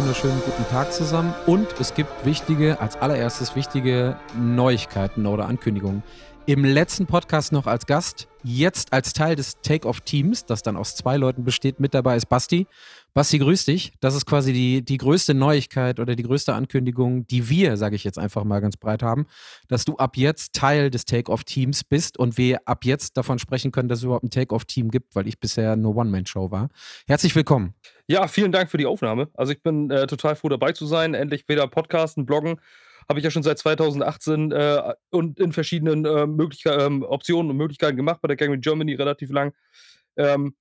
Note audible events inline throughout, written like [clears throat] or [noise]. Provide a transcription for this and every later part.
wunderschönen guten Tag zusammen. Und es gibt wichtige, als allererstes wichtige Neuigkeiten oder Ankündigungen. Im letzten Podcast noch als Gast, jetzt als Teil des Take-Off-Teams, das dann aus zwei Leuten besteht. Mit dabei ist Basti. Basti, grüß dich. Das ist quasi die, die größte Neuigkeit oder die größte Ankündigung, die wir, sage ich jetzt einfach mal ganz breit haben, dass du ab jetzt Teil des Take-Off-Teams bist und wir ab jetzt davon sprechen können, dass es überhaupt ein Take-Off-Team gibt, weil ich bisher nur One-Man-Show war. Herzlich willkommen. Ja, vielen Dank für die Aufnahme. Also ich bin äh, total froh dabei zu sein. Endlich wieder Podcasten, Bloggen. Habe ich ja schon seit 2018 äh, und in verschiedenen äh, ähm, Optionen und Möglichkeiten gemacht bei der Gang Germany relativ lang. Ähm,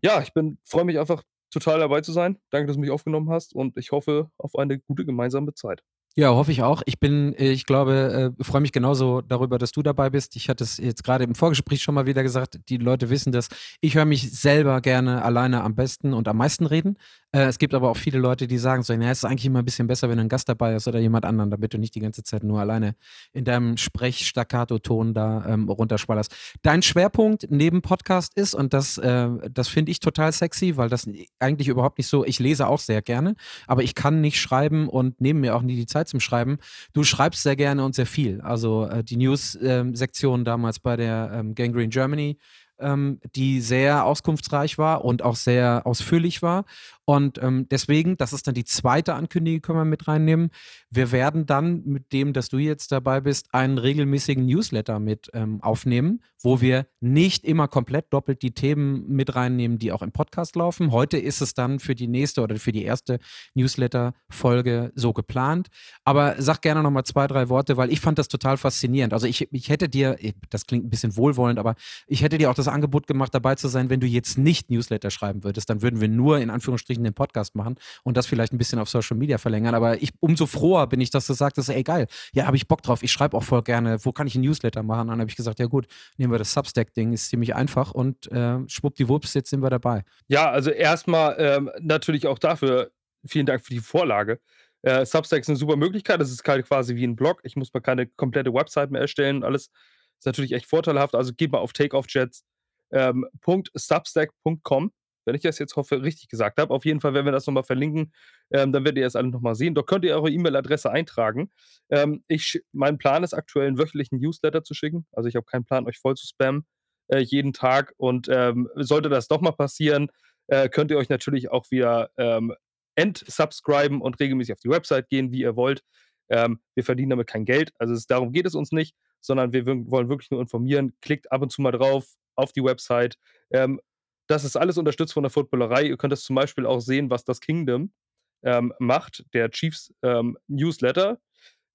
ja, ich bin freue mich einfach total dabei zu sein. Danke, dass du mich aufgenommen hast und ich hoffe auf eine gute gemeinsame Zeit. Ja, hoffe ich auch. Ich bin, ich glaube, äh, freue mich genauso darüber, dass du dabei bist. Ich hatte es jetzt gerade im Vorgespräch schon mal wieder gesagt, die Leute wissen das. Ich höre mich selber gerne alleine am besten und am meisten reden. Äh, es gibt aber auch viele Leute, die sagen so, naja, es ist eigentlich immer ein bisschen besser, wenn ein Gast dabei ist oder jemand anderen, damit du nicht die ganze Zeit nur alleine in deinem Sprech-Staccato-Ton da ähm, runterschwallerst. Dein Schwerpunkt neben Podcast ist, und das, äh, das finde ich total sexy, weil das eigentlich überhaupt nicht so, ich lese auch sehr gerne, aber ich kann nicht schreiben und nehme mir auch nie die Zeit zum Schreiben. Du schreibst sehr gerne und sehr viel. Also äh, die News-Sektion ähm, damals bei der ähm, Gangrene Germany ähm, die sehr auskunftsreich war und auch sehr ausführlich war. Und ähm, deswegen, das ist dann die zweite Ankündigung, können wir mit reinnehmen. Wir werden dann mit dem, dass du jetzt dabei bist, einen regelmäßigen Newsletter mit ähm, aufnehmen, wo wir nicht immer komplett doppelt die Themen mit reinnehmen, die auch im Podcast laufen. Heute ist es dann für die nächste oder für die erste Newsletter-Folge so geplant. Aber sag gerne nochmal zwei, drei Worte, weil ich fand das total faszinierend. Also ich, ich hätte dir, das klingt ein bisschen wohlwollend, aber ich hätte dir auch das Angebot gemacht, dabei zu sein, wenn du jetzt nicht Newsletter schreiben würdest. Dann würden wir nur in Anführungsstrichen den Podcast machen und das vielleicht ein bisschen auf Social Media verlängern. Aber ich, umso froher bin ich, dass du sagst, ey geil, ja, habe ich Bock drauf. Ich schreibe auch voll gerne, wo kann ich ein Newsletter machen? Und dann habe ich gesagt, ja gut, nehmen wir das Substack-Ding, ist ziemlich einfach und äh, schwuppdiwupps, jetzt sind wir dabei. Ja, also erstmal ähm, natürlich auch dafür vielen Dank für die Vorlage. Äh, Substack ist eine super Möglichkeit. Das ist halt quasi wie ein Blog. Ich muss mal keine komplette Website mehr erstellen. Alles ist natürlich echt vorteilhaft. Also geht mal auf Takeoffjets ähm, wenn ich das jetzt hoffe, richtig gesagt habe. Auf jeden Fall werden wir das nochmal verlinken. Ähm, dann werdet ihr es alle nochmal sehen. Dort könnt ihr eure E-Mail-Adresse eintragen. Ähm, ich, mein Plan ist aktuell, einen wöchentlichen Newsletter zu schicken. Also ich habe keinen Plan, euch voll zu spammen äh, jeden Tag. Und ähm, sollte das doch mal passieren, äh, könnt ihr euch natürlich auch wieder ähm, entsubscriben und regelmäßig auf die Website gehen, wie ihr wollt. Ähm, wir verdienen damit kein Geld. Also es, darum geht es uns nicht sondern wir wollen wirklich nur informieren. Klickt ab und zu mal drauf auf die Website. Ähm, das ist alles unterstützt von der Footballerei. Ihr könnt das zum Beispiel auch sehen, was das Kingdom ähm, macht, der Chiefs ähm, Newsletter.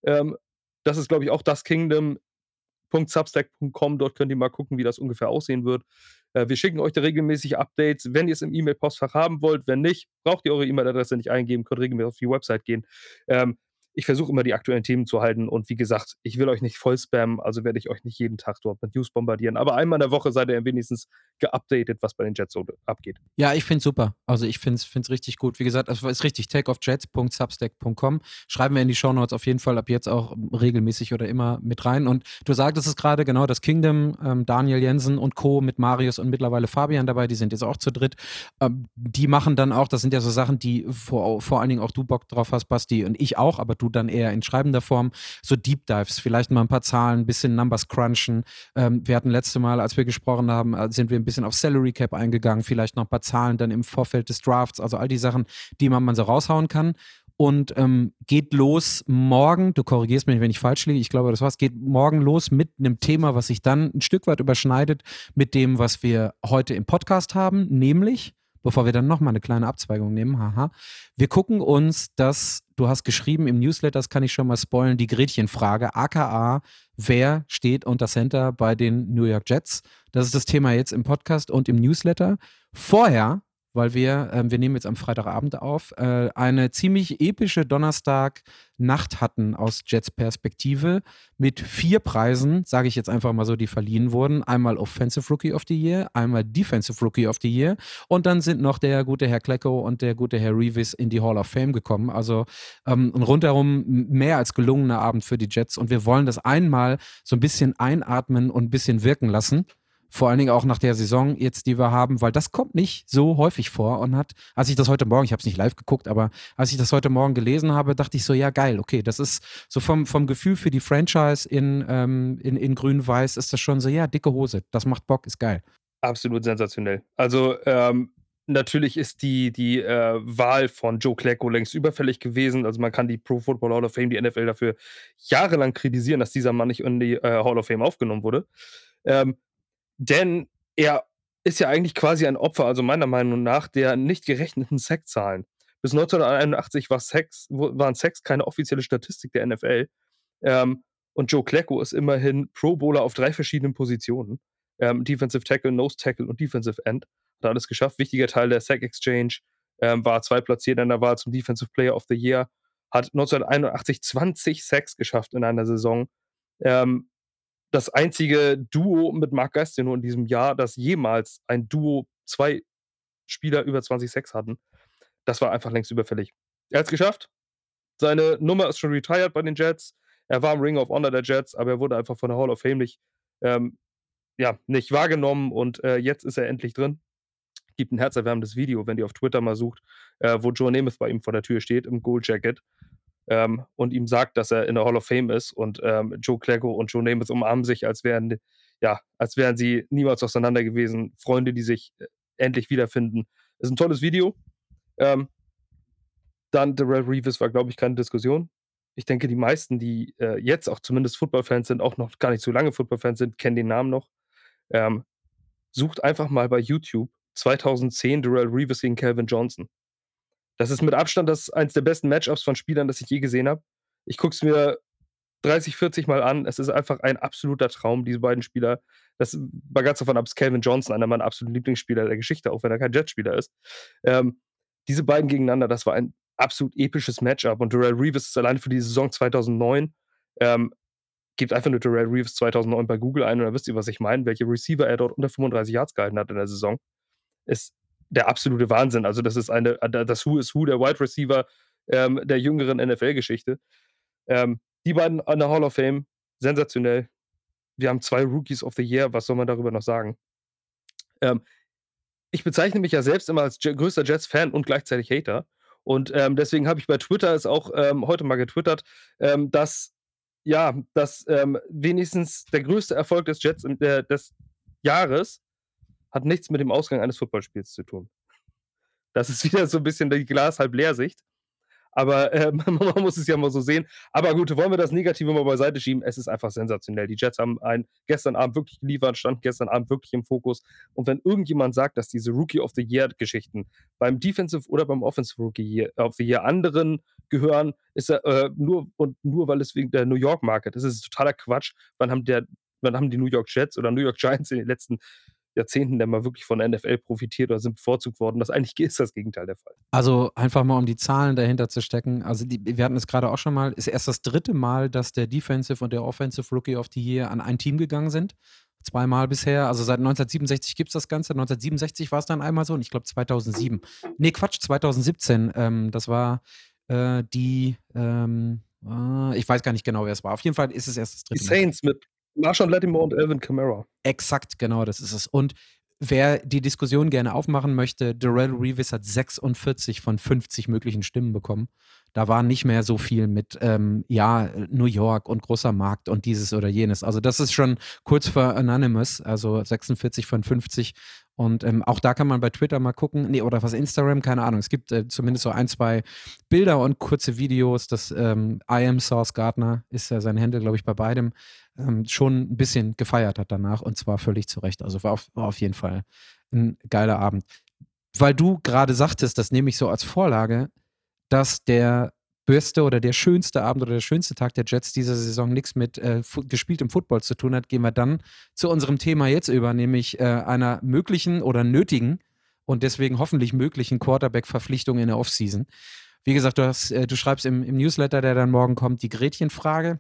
Ähm, das ist, glaube ich, auch das Kingdom.substack.com. Dort könnt ihr mal gucken, wie das ungefähr aussehen wird. Äh, wir schicken euch da regelmäßig Updates, wenn ihr es im E-Mail-Postfach haben wollt. Wenn nicht, braucht ihr eure E-Mail-Adresse nicht eingeben, könnt regelmäßig auf die Website gehen. Ähm, ich versuche immer die aktuellen Themen zu halten und wie gesagt, ich will euch nicht voll spammen, also werde ich euch nicht jeden Tag dort mit News bombardieren. Aber einmal in der Woche seid ihr wenigstens geupdatet, was bei den Jets so abgeht. Ja, ich finde es super. Also ich finde es richtig gut. Wie gesagt, es ist richtig, takeoffjets.substack.com. Schreiben wir in die Shownotes auf jeden Fall ab jetzt auch regelmäßig oder immer mit rein. Und du sagtest es gerade, genau, das Kingdom, ähm, Daniel Jensen und Co. mit Marius und mittlerweile Fabian dabei, die sind jetzt auch zu dritt. Ähm, die machen dann auch, das sind ja so Sachen, die vor, vor allen Dingen auch du Bock drauf hast, Basti, und ich auch, aber du du dann eher in schreibender Form so Deep Dives, vielleicht mal ein paar Zahlen, ein bisschen Numbers crunchen. Ähm, wir hatten letzte Mal, als wir gesprochen haben, äh, sind wir ein bisschen auf Salary Cap eingegangen, vielleicht noch ein paar Zahlen dann im Vorfeld des Drafts, also all die Sachen, die man, man so raushauen kann und ähm, geht los morgen, du korrigierst mich, wenn ich falsch liege, ich glaube, das war's, geht morgen los mit einem Thema, was sich dann ein Stück weit überschneidet mit dem, was wir heute im Podcast haben, nämlich bevor wir dann nochmal eine kleine Abzweigung nehmen, haha. Wir gucken uns das, du hast geschrieben im Newsletter, das kann ich schon mal spoilen, die Gretchenfrage, aka, wer steht unter Center bei den New York Jets? Das ist das Thema jetzt im Podcast und im Newsletter. Vorher weil wir, äh, wir nehmen jetzt am Freitagabend auf, äh, eine ziemlich epische Donnerstag-Nacht hatten aus Jets Perspektive mit vier Preisen, sage ich jetzt einfach mal so, die verliehen wurden. Einmal Offensive Rookie of the Year, einmal Defensive Rookie of the Year und dann sind noch der gute Herr Klecko und der gute Herr Revis in die Hall of Fame gekommen. Also ähm, rundherum mehr als gelungener Abend für die Jets und wir wollen das einmal so ein bisschen einatmen und ein bisschen wirken lassen vor allen Dingen auch nach der Saison jetzt, die wir haben, weil das kommt nicht so häufig vor und hat, als ich das heute Morgen, ich habe es nicht live geguckt, aber als ich das heute Morgen gelesen habe, dachte ich so, ja geil, okay, das ist so vom, vom Gefühl für die Franchise in, ähm, in, in grün-weiß ist das schon so, ja, dicke Hose, das macht Bock, ist geil. Absolut sensationell. Also ähm, natürlich ist die, die äh, Wahl von Joe Klecko längst überfällig gewesen. Also man kann die Pro Football Hall of Fame, die NFL dafür jahrelang kritisieren, dass dieser Mann nicht in die äh, Hall of Fame aufgenommen wurde. Ähm, denn er ist ja eigentlich quasi ein Opfer, also meiner Meinung nach, der nicht gerechneten Sackzahlen. Bis 1981 war Sex, waren Sex keine offizielle Statistik der NFL. Ähm, und Joe Klecko ist immerhin Pro Bowler auf drei verschiedenen Positionen. Ähm, Defensive Tackle, Nose Tackle und Defensive End. Hat alles geschafft. Wichtiger Teil der Sack Exchange. Ähm, war zwei platziert in der Wahl zum Defensive Player of the Year. Hat 1981 20 Sacks geschafft in einer Saison. Ähm, das einzige Duo mit Mark Gastineau in diesem Jahr, das jemals ein Duo zwei Spieler über 20 Sacks hatten. Das war einfach längst überfällig. Er hat es geschafft. Seine Nummer ist schon retired bei den Jets. Er war im Ring of Honor der Jets, aber er wurde einfach von der Hall of Fame nicht, ähm, ja, nicht wahrgenommen und äh, jetzt ist er endlich drin. Gibt ein herzerwärmendes Video, wenn ihr auf Twitter mal sucht, äh, wo Joe Namath bei ihm vor der Tür steht im Gold Jacket ähm, und ihm sagt, dass er in der Hall of Fame ist. Und ähm, Joe Cleggo und Joe Namath umarmen sich, als wären, ja, als wären sie niemals auseinander gewesen. Freunde, die sich äh, endlich wiederfinden. Ist ein tolles Video. Ähm, dann Darrell Reeves war, glaube ich, keine Diskussion. Ich denke, die meisten, die äh, jetzt auch zumindest Football-Fans sind, auch noch gar nicht so lange Football-Fans sind, kennen den Namen noch. Ähm, sucht einfach mal bei YouTube 2010 Darrell Reeves gegen Calvin Johnson. Das ist mit Abstand das eins der besten Matchups von Spielern, das ich je gesehen habe. Ich gucke es mir 30, 40 Mal an. Es ist einfach ein absoluter Traum, diese beiden Spieler. Das war ganz davon ab, ist Calvin Johnson, einer meiner absoluten Lieblingsspieler der Geschichte, auch wenn er kein Jetspieler ist. Ähm, diese beiden gegeneinander, das war ein absolut episches Matchup. Und Darrell Reeves ist allein für die Saison 2009. Ähm, gebt einfach nur Darrell Reeves 2009 bei Google ein und dann wisst ihr, was ich meine, welche Receiver er dort unter 35 Yards gehalten hat in der Saison. Ist der absolute Wahnsinn. Also, das ist eine, äh, das Who is Who der Wide Receiver ähm, der jüngeren NFL-Geschichte. Ähm, die beiden an der Hall of Fame, sensationell. Wir haben zwei Rookies of the Year, was soll man darüber noch sagen? Ähm, ich bezeichne mich ja selbst immer als größter Jets-Fan und gleichzeitig Hater. Und ähm, deswegen habe ich bei Twitter es auch ähm, heute mal getwittert, ähm, dass ja, dass wenigstens der größte Erfolg des Jets äh, des Jahres hat nichts mit dem Ausgang eines Footballspiels zu tun. Das ist wieder so ein bisschen die Glas halb leer Sicht. Aber äh, [laughs] man muss es ja mal so sehen. Aber gut, wollen wir das Negative mal beiseite schieben? Es ist einfach sensationell. Die Jets haben ein, gestern Abend wirklich geliefert, standen gestern Abend wirklich im Fokus. Und wenn irgendjemand sagt, dass diese Rookie of the Year-Geschichten beim Defensive oder beim Offensive Rookie of the Year anderen gehören, ist er äh, nur und nur, weil es wegen der New York Market. Das ist totaler Quatsch. Wann haben der, wann haben die New York Jets oder New York Giants in den letzten Jahrzehnten der mal wirklich von der NFL profitiert oder sind bevorzugt worden. Das eigentlich [laughs] ist das Gegenteil der Fall. Also einfach mal um die Zahlen dahinter zu stecken. Also die, wir hatten es gerade auch schon mal, ist erst das dritte Mal, dass der Defensive und der Offensive Rookie of the Year an ein Team gegangen sind. Zweimal bisher. Also seit 1967 gibt es das Ganze. 1967 war es dann einmal so und ich glaube 2007. Nee, Quatsch, 2017. Ähm, das war äh, die, ähm, äh, ich weiß gar nicht genau, wer es war. Auf jeden Fall ist es erst das dritte Die Saints Mal. mit Marshawn Lattimore und Elvin Kamara. Exakt, genau, das ist es. Und wer die Diskussion gerne aufmachen möchte, Darrell Reeves hat 46 von 50 möglichen Stimmen bekommen. Da war nicht mehr so viel mit, ähm, ja, New York und großer Markt und dieses oder jenes. Also das ist schon kurz vor Anonymous, also 46 von 50 und ähm, auch da kann man bei Twitter mal gucken, nee, oder was Instagram, keine Ahnung. Es gibt äh, zumindest so ein, zwei Bilder und kurze Videos. Das ähm, I am Source Gardner ist ja sein Händel, glaube ich, bei beidem ähm, schon ein bisschen gefeiert hat danach und zwar völlig zu Recht. Also war auf, war auf jeden Fall ein geiler Abend. Weil du gerade sagtest, das nehme ich so als Vorlage, dass der beste oder der schönste Abend oder der schönste Tag der Jets dieser Saison nichts mit äh, gespieltem Football zu tun hat, gehen wir dann zu unserem Thema jetzt über, nämlich äh, einer möglichen oder nötigen und deswegen hoffentlich möglichen Quarterback-Verpflichtung in der Offseason. Wie gesagt, du, hast, äh, du schreibst im, im, Newsletter, der dann morgen kommt, die Gretchenfrage.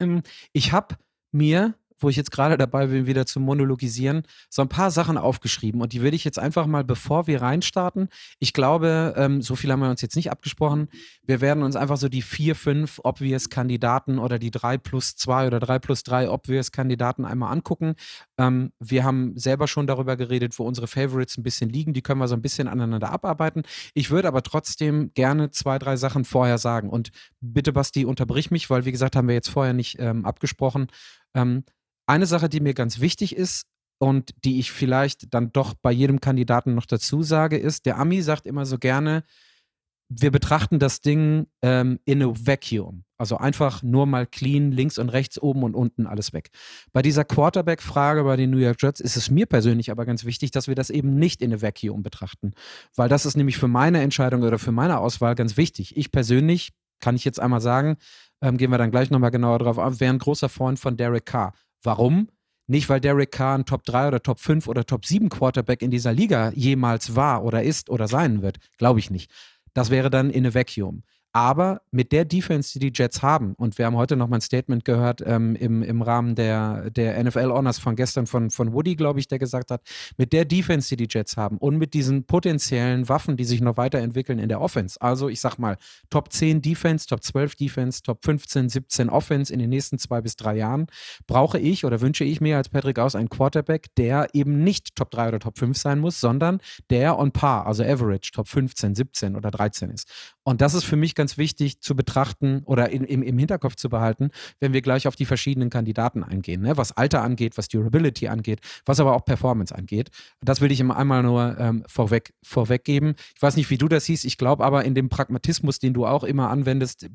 Ähm, ich habe mir wo ich jetzt gerade dabei bin, wieder zu monologisieren, so ein paar Sachen aufgeschrieben und die würde ich jetzt einfach mal, bevor wir reinstarten, ich glaube, ähm, so viel haben wir uns jetzt nicht abgesprochen, wir werden uns einfach so die vier, fünf Obvious-Kandidaten oder die drei plus zwei oder drei plus drei Obvious-Kandidaten einmal angucken. Ähm, wir haben selber schon darüber geredet, wo unsere Favorites ein bisschen liegen, die können wir so ein bisschen aneinander abarbeiten. Ich würde aber trotzdem gerne zwei, drei Sachen vorher sagen und bitte, Basti, unterbrich mich, weil wie gesagt, haben wir jetzt vorher nicht ähm, abgesprochen. Ähm, eine Sache, die mir ganz wichtig ist und die ich vielleicht dann doch bei jedem Kandidaten noch dazu sage, ist, der Ami sagt immer so gerne, wir betrachten das Ding ähm, in a vacuum. Also einfach nur mal clean, links und rechts, oben und unten alles weg. Bei dieser Quarterback-Frage bei den New York Jets ist es mir persönlich aber ganz wichtig, dass wir das eben nicht in a vacuum betrachten. Weil das ist nämlich für meine Entscheidung oder für meine Auswahl ganz wichtig. Ich persönlich, kann ich jetzt einmal sagen, ähm, gehen wir dann gleich nochmal genauer drauf auf, wäre ein großer Freund von Derek Carr. Warum? Nicht, weil Derek Carr ein Top 3 oder Top 5 oder Top 7 Quarterback in dieser Liga jemals war oder ist oder sein wird. Glaube ich nicht. Das wäre dann in a vacuum. Aber mit der Defense, die die Jets haben, und wir haben heute noch mal ein Statement gehört ähm, im, im Rahmen der, der NFL Honors von gestern von, von Woody, glaube ich, der gesagt hat, mit der Defense, die die Jets haben und mit diesen potenziellen Waffen, die sich noch weiterentwickeln in der Offense, also ich sag mal Top 10 Defense, Top 12 Defense, Top 15, 17 Offense in den nächsten zwei bis drei Jahren, brauche ich oder wünsche ich mir als Patrick Aus einen Quarterback, der eben nicht Top 3 oder Top 5 sein muss, sondern der on par, also average, Top 15, 17 oder 13 ist. Und das ist für mich ganz wichtig zu betrachten oder in, im, im Hinterkopf zu behalten, wenn wir gleich auf die verschiedenen Kandidaten eingehen, ne? was Alter angeht, was Durability angeht, was aber auch Performance angeht. Das will ich immer einmal nur ähm, vorweg, vorweggeben. Ich weiß nicht, wie du das siehst. Ich glaube aber, in dem Pragmatismus, den du auch immer anwendest,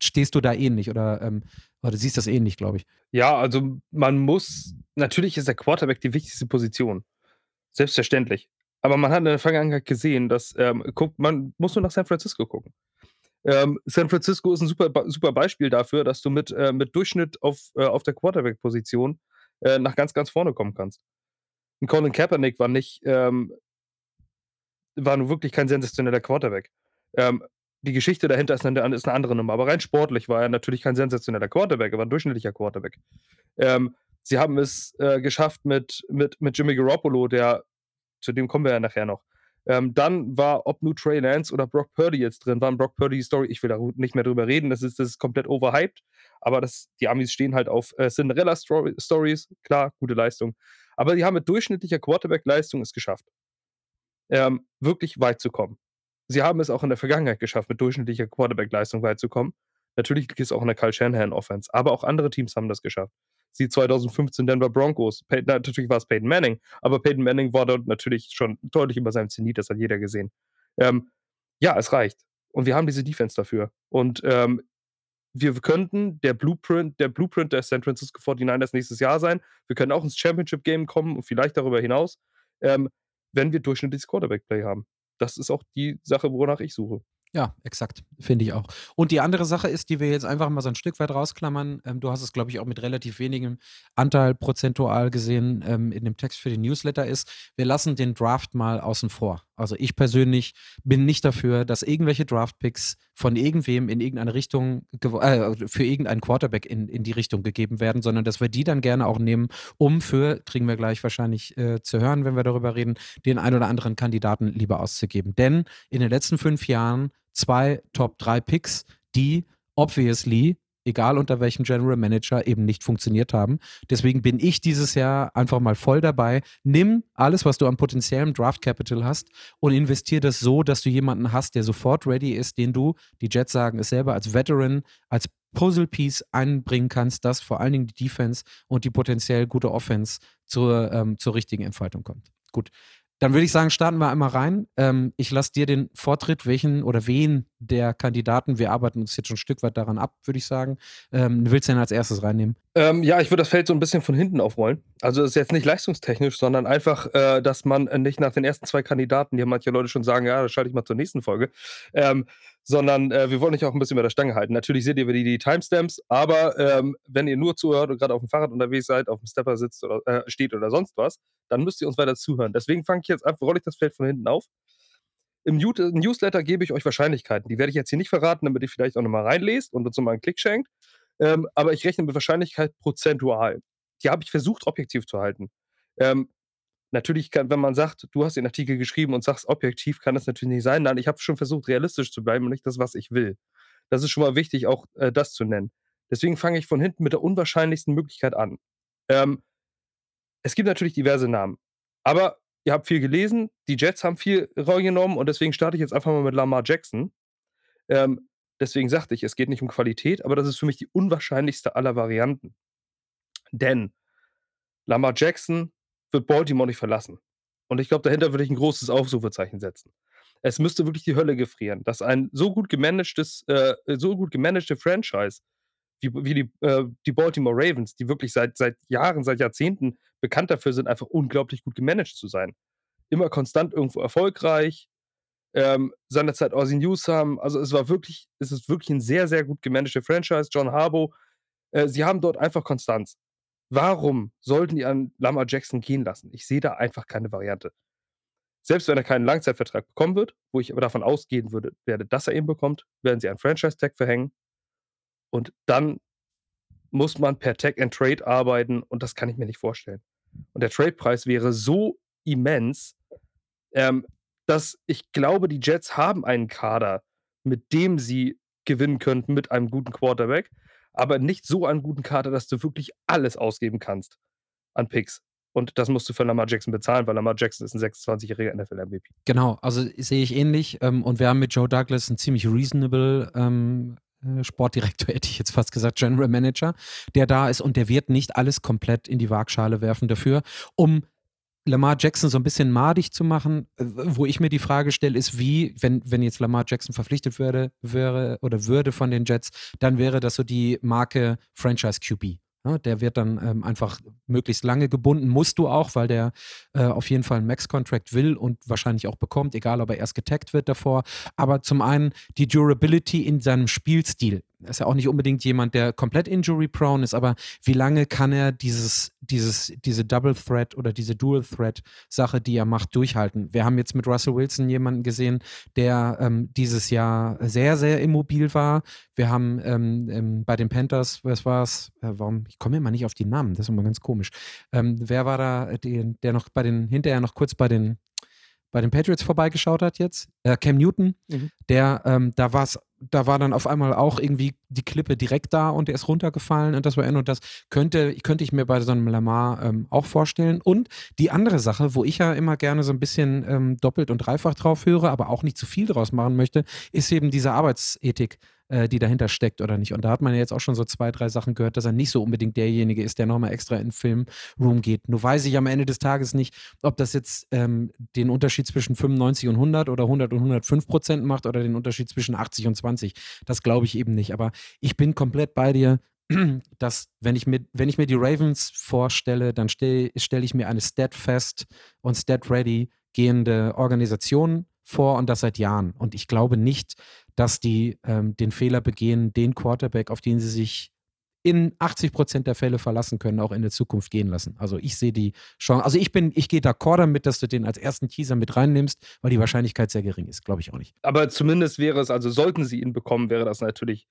stehst du da ähnlich oder, ähm, oder siehst das ähnlich, glaube ich. Ja, also man muss, natürlich ist der Quarterback die wichtigste Position. Selbstverständlich. Aber man hat in der Vergangenheit gesehen, dass ähm, guckt, man muss nur nach San Francisco gucken. Ähm, San Francisco ist ein super, super Beispiel dafür, dass du mit, äh, mit Durchschnitt auf, äh, auf der Quarterback-Position äh, nach ganz, ganz vorne kommen kannst. Und Colin Kaepernick war nicht, ähm, war nun wirklich kein sensationeller Quarterback. Ähm, die Geschichte dahinter ist eine, ist eine, andere Nummer. Aber rein sportlich war er natürlich kein sensationeller Quarterback, er war ein durchschnittlicher Quarterback. Ähm, sie haben es äh, geschafft mit, mit, mit Jimmy Garoppolo, der zu dem kommen wir ja nachher noch. Ähm, dann war, ob nur Trey Lance oder Brock Purdy jetzt drin waren, Brock Purdy Story, ich will da nicht mehr drüber reden, das ist, das ist komplett overhyped, aber das, die Amis stehen halt auf äh, Cinderella Stories, klar, gute Leistung. Aber die haben mit durchschnittlicher Quarterback-Leistung es geschafft, ähm, wirklich weit zu kommen. Sie haben es auch in der Vergangenheit geschafft, mit durchschnittlicher Quarterback-Leistung weit zu kommen. Natürlich liegt es auch in der Kyle Shanahan-Offense, aber auch andere Teams haben das geschafft sie 2015 Denver Broncos. Peyton, natürlich war es Peyton Manning, aber Peyton Manning war dort natürlich schon deutlich über seinem Zenit, das hat jeder gesehen. Ähm, ja, es reicht. Und wir haben diese Defense dafür. Und ähm, wir könnten der Blueprint, der Blueprint der San Francisco 49ers nächstes Jahr sein. Wir können auch ins Championship Game kommen und vielleicht darüber hinaus, ähm, wenn wir durchschnittliches Quarterback Play haben. Das ist auch die Sache, wonach ich suche. Ja, exakt, finde ich auch. Und die andere Sache ist, die wir jetzt einfach mal so ein Stück weit rausklammern, ähm, du hast es, glaube ich, auch mit relativ wenigem Anteil prozentual gesehen ähm, in dem Text für den Newsletter, ist, wir lassen den Draft mal außen vor. Also ich persönlich bin nicht dafür, dass irgendwelche Draftpicks von irgendwem in irgendeine Richtung, äh, für irgendeinen Quarterback in, in die Richtung gegeben werden, sondern dass wir die dann gerne auch nehmen, um für, kriegen wir gleich wahrscheinlich äh, zu hören, wenn wir darüber reden, den ein oder anderen Kandidaten lieber auszugeben. Denn in den letzten fünf Jahren zwei Top 3 Picks, die obviously egal unter welchem General Manager, eben nicht funktioniert haben. Deswegen bin ich dieses Jahr einfach mal voll dabei. Nimm alles, was du an potenziellem Draft Capital hast und investier das so, dass du jemanden hast, der sofort ready ist, den du, die Jets sagen es selber, als Veteran, als Puzzle-Piece einbringen kannst, dass vor allen Dingen die Defense und die potenziell gute Offense zur, ähm, zur richtigen Entfaltung kommt. Gut, dann würde ich sagen, starten wir einmal rein. Ähm, ich lasse dir den Vortritt, welchen oder wen der Kandidaten, wir arbeiten uns jetzt schon ein Stück weit daran ab, würde ich sagen. Ähm, willst du denn als erstes reinnehmen? Ähm, ja, ich würde das Feld so ein bisschen von hinten aufrollen. Also es ist jetzt nicht leistungstechnisch, sondern einfach, äh, dass man nicht nach den ersten zwei Kandidaten, die manche Leute schon sagen, ja, das schalte ich mal zur nächsten Folge, ähm, sondern äh, wir wollen euch auch ein bisschen bei der Stange halten. Natürlich seht ihr die, die Timestamps, aber ähm, wenn ihr nur zuhört und gerade auf dem Fahrrad unterwegs seid, auf dem Stepper sitzt oder äh, steht oder sonst was, dann müsst ihr uns weiter zuhören. Deswegen fange ich jetzt einfach, rolle ich das Feld von hinten auf. Im Newsletter gebe ich euch Wahrscheinlichkeiten. Die werde ich jetzt hier nicht verraten, damit ihr vielleicht auch nochmal reinlest und uns nochmal einen Klick schenkt. Ähm, aber ich rechne mit Wahrscheinlichkeit prozentual. die habe ich versucht, objektiv zu halten. Ähm, natürlich kann, wenn man sagt, du hast den Artikel geschrieben und sagst objektiv, kann das natürlich nicht sein. Nein, ich habe schon versucht, realistisch zu bleiben und nicht das, was ich will. Das ist schon mal wichtig, auch äh, das zu nennen. Deswegen fange ich von hinten mit der unwahrscheinlichsten Möglichkeit an. Ähm, es gibt natürlich diverse Namen. Aber ihr habt viel gelesen, die Jets haben viel genommen und deswegen starte ich jetzt einfach mal mit Lamar Jackson. Ähm, deswegen sagte ich, es geht nicht um Qualität, aber das ist für mich die unwahrscheinlichste aller Varianten. Denn Lamar Jackson wird Baltimore nicht verlassen. Und ich glaube, dahinter würde ich ein großes Aufrufezeichen setzen. Es müsste wirklich die Hölle gefrieren, dass ein so gut gemanagtes, äh, so gut gemanagte Franchise wie, wie die, äh, die Baltimore Ravens, die wirklich seit, seit Jahren, seit Jahrzehnten bekannt dafür sind, einfach unglaublich gut gemanagt zu sein. Immer konstant irgendwo erfolgreich. Ähm, seinerzeit Ozzy Newsome, also es war wirklich, es ist wirklich ein sehr, sehr gut gemanagte Franchise. John Harbaugh, äh, sie haben dort einfach Konstanz. Warum sollten die an Lamar Jackson gehen lassen? Ich sehe da einfach keine Variante. Selbst wenn er keinen Langzeitvertrag bekommen wird, wo ich aber davon ausgehen würde, werde, dass er ihn bekommt, werden sie einen Franchise-Tag verhängen. Und dann muss man per Tag and Trade arbeiten und das kann ich mir nicht vorstellen. Und der Trade-Preis wäre so immens, ähm, dass ich glaube, die Jets haben einen Kader, mit dem sie gewinnen könnten mit einem guten Quarterback, aber nicht so einen guten Kader, dass du wirklich alles ausgeben kannst an Picks. Und das musst du für Lamar Jackson bezahlen, weil Lamar Jackson ist ein 26-jähriger NFL-MVP. Genau, also sehe ich ähnlich. Ähm, und wir haben mit Joe Douglas einen ziemlich reasonable ähm, äh, Sportdirektor, [laughs] hätte ich jetzt fast gesagt, General Manager, der da ist und der wird nicht alles komplett in die Waagschale werfen dafür, um Lamar Jackson so ein bisschen madig zu machen, äh, wo ich mir die Frage stelle, ist wie, wenn, wenn jetzt Lamar Jackson verpflichtet würde, wäre oder würde von den Jets, dann wäre das so die Marke Franchise QB. Ja, der wird dann ähm, einfach möglichst lange gebunden, musst du auch, weil der äh, auf jeden Fall einen Max-Contract will und wahrscheinlich auch bekommt, egal ob er erst getaggt wird davor. Aber zum einen die Durability in seinem Spielstil ist ja auch nicht unbedingt jemand, der komplett injury-prone ist, aber wie lange kann er dieses, dieses, diese Double-Threat oder diese Dual-Threat-Sache, die er macht, durchhalten? Wir haben jetzt mit Russell Wilson jemanden gesehen, der ähm, dieses Jahr sehr, sehr immobil war. Wir haben ähm, ähm, bei den Panthers, was war es? Äh, warum? Ich komme immer nicht auf die Namen, das ist immer ganz komisch. Ähm, wer war da, die, der noch bei den, hinterher noch kurz bei den bei den Patriots vorbeigeschaut hat jetzt, äh, Cam Newton, mhm. der, ähm, da war es da war dann auf einmal auch irgendwie die Klippe direkt da und der ist runtergefallen und das war und das könnte, könnte ich mir bei so einem Lamar ähm, auch vorstellen. Und die andere Sache, wo ich ja immer gerne so ein bisschen ähm, doppelt und dreifach drauf höre, aber auch nicht zu viel draus machen möchte, ist eben diese Arbeitsethik äh, die dahinter steckt oder nicht. Und da hat man ja jetzt auch schon so zwei, drei Sachen gehört, dass er nicht so unbedingt derjenige ist, der nochmal extra in den Filmroom geht. Nur weiß ich am Ende des Tages nicht, ob das jetzt ähm, den Unterschied zwischen 95 und 100 oder 100 und 105 Prozent macht oder den Unterschied zwischen 80 und 20. Das glaube ich eben nicht. Aber ich bin komplett bei dir [clears throat] dass wenn ich mir, wenn ich mir die Ravens vorstelle, dann stelle stell ich mir eine Steadfast und Stead-Ready gehende Organisation vor und das seit Jahren. Und ich glaube nicht, dass die ähm, den Fehler begehen, den Quarterback, auf den sie sich in 80 Prozent der Fälle verlassen können, auch in der Zukunft gehen lassen. Also ich sehe die Chance, also ich bin, ich gehe d'accord damit, dass du den als ersten Teaser mit reinnimmst, weil die Wahrscheinlichkeit sehr gering ist, glaube ich auch nicht. Aber zumindest wäre es, also sollten sie ihn bekommen, wäre das natürlich,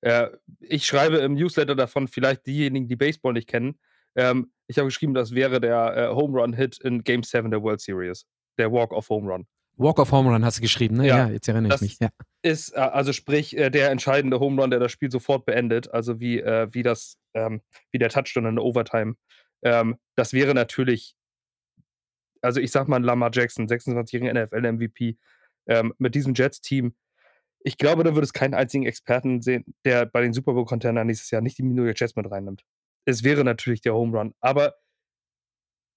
äh, ich schreibe im Newsletter davon, vielleicht diejenigen, die Baseball nicht kennen, ähm, ich habe geschrieben, das wäre der äh, Home Run Hit in Game 7 der World Series, der Walk of Home Run. Walk of Home Run hast du geschrieben, ne? Ja, ja jetzt erinnere ich mich. Ja. Ist äh, also sprich äh, der entscheidende Home Run, der das Spiel sofort beendet, also wie, äh, wie das, ähm, wie der Touchdown in der Overtime. Ähm, das wäre natürlich, also ich sag mal Lamar Jackson, 26-jähriger NFL-MVP, ähm, mit diesem Jets-Team. Ich glaube, da würde es keinen einzigen Experten sehen, der bei den Super Bowl-Contendern nächstes Jahr nicht die New York Jets mit reinnimmt. Es wäre natürlich der Home Run, aber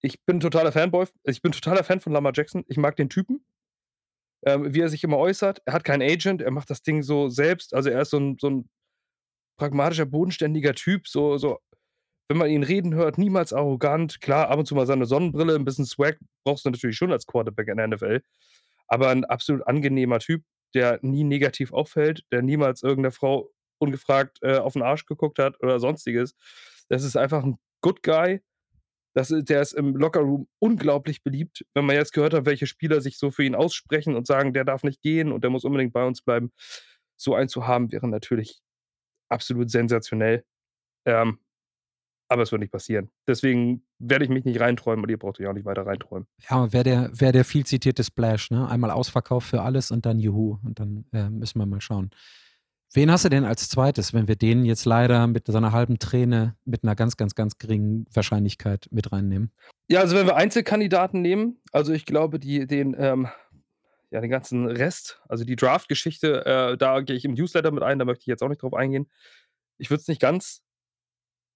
ich bin totaler Fanboy. Ich bin totaler Fan von Lamar Jackson. Ich mag den Typen ähm, wie er sich immer äußert. Er hat keinen Agent, er macht das Ding so selbst. Also er ist so ein, so ein pragmatischer, bodenständiger Typ. So, so, wenn man ihn reden hört, niemals arrogant. Klar, ab und zu mal seine Sonnenbrille, ein bisschen Swag brauchst du natürlich schon als Quarterback in der NFL. Aber ein absolut angenehmer Typ, der nie negativ auffällt, der niemals irgendeiner Frau ungefragt äh, auf den Arsch geguckt hat oder sonstiges. Das ist einfach ein Good Guy, das, der ist im Lockerroom unglaublich beliebt. Wenn man jetzt gehört hat, welche Spieler sich so für ihn aussprechen und sagen, der darf nicht gehen und der muss unbedingt bei uns bleiben, so einen zu haben, wäre natürlich absolut sensationell. Ähm, aber es wird nicht passieren. Deswegen werde ich mich nicht reinträumen und ihr braucht euch auch nicht weiter reinträumen. Ja, wäre der, wär der viel zitierte Splash, ne? Einmal Ausverkauf für alles und dann Juhu. Und dann äh, müssen wir mal schauen. Wen hast du denn als zweites, wenn wir den jetzt leider mit so einer halben Träne mit einer ganz, ganz, ganz geringen Wahrscheinlichkeit mit reinnehmen? Ja, also wenn wir Einzelkandidaten nehmen, also ich glaube, die, den, ähm, ja, den ganzen Rest, also die Draft-Geschichte, äh, da gehe ich im Newsletter mit ein, da möchte ich jetzt auch nicht drauf eingehen. Ich würde es nicht ganz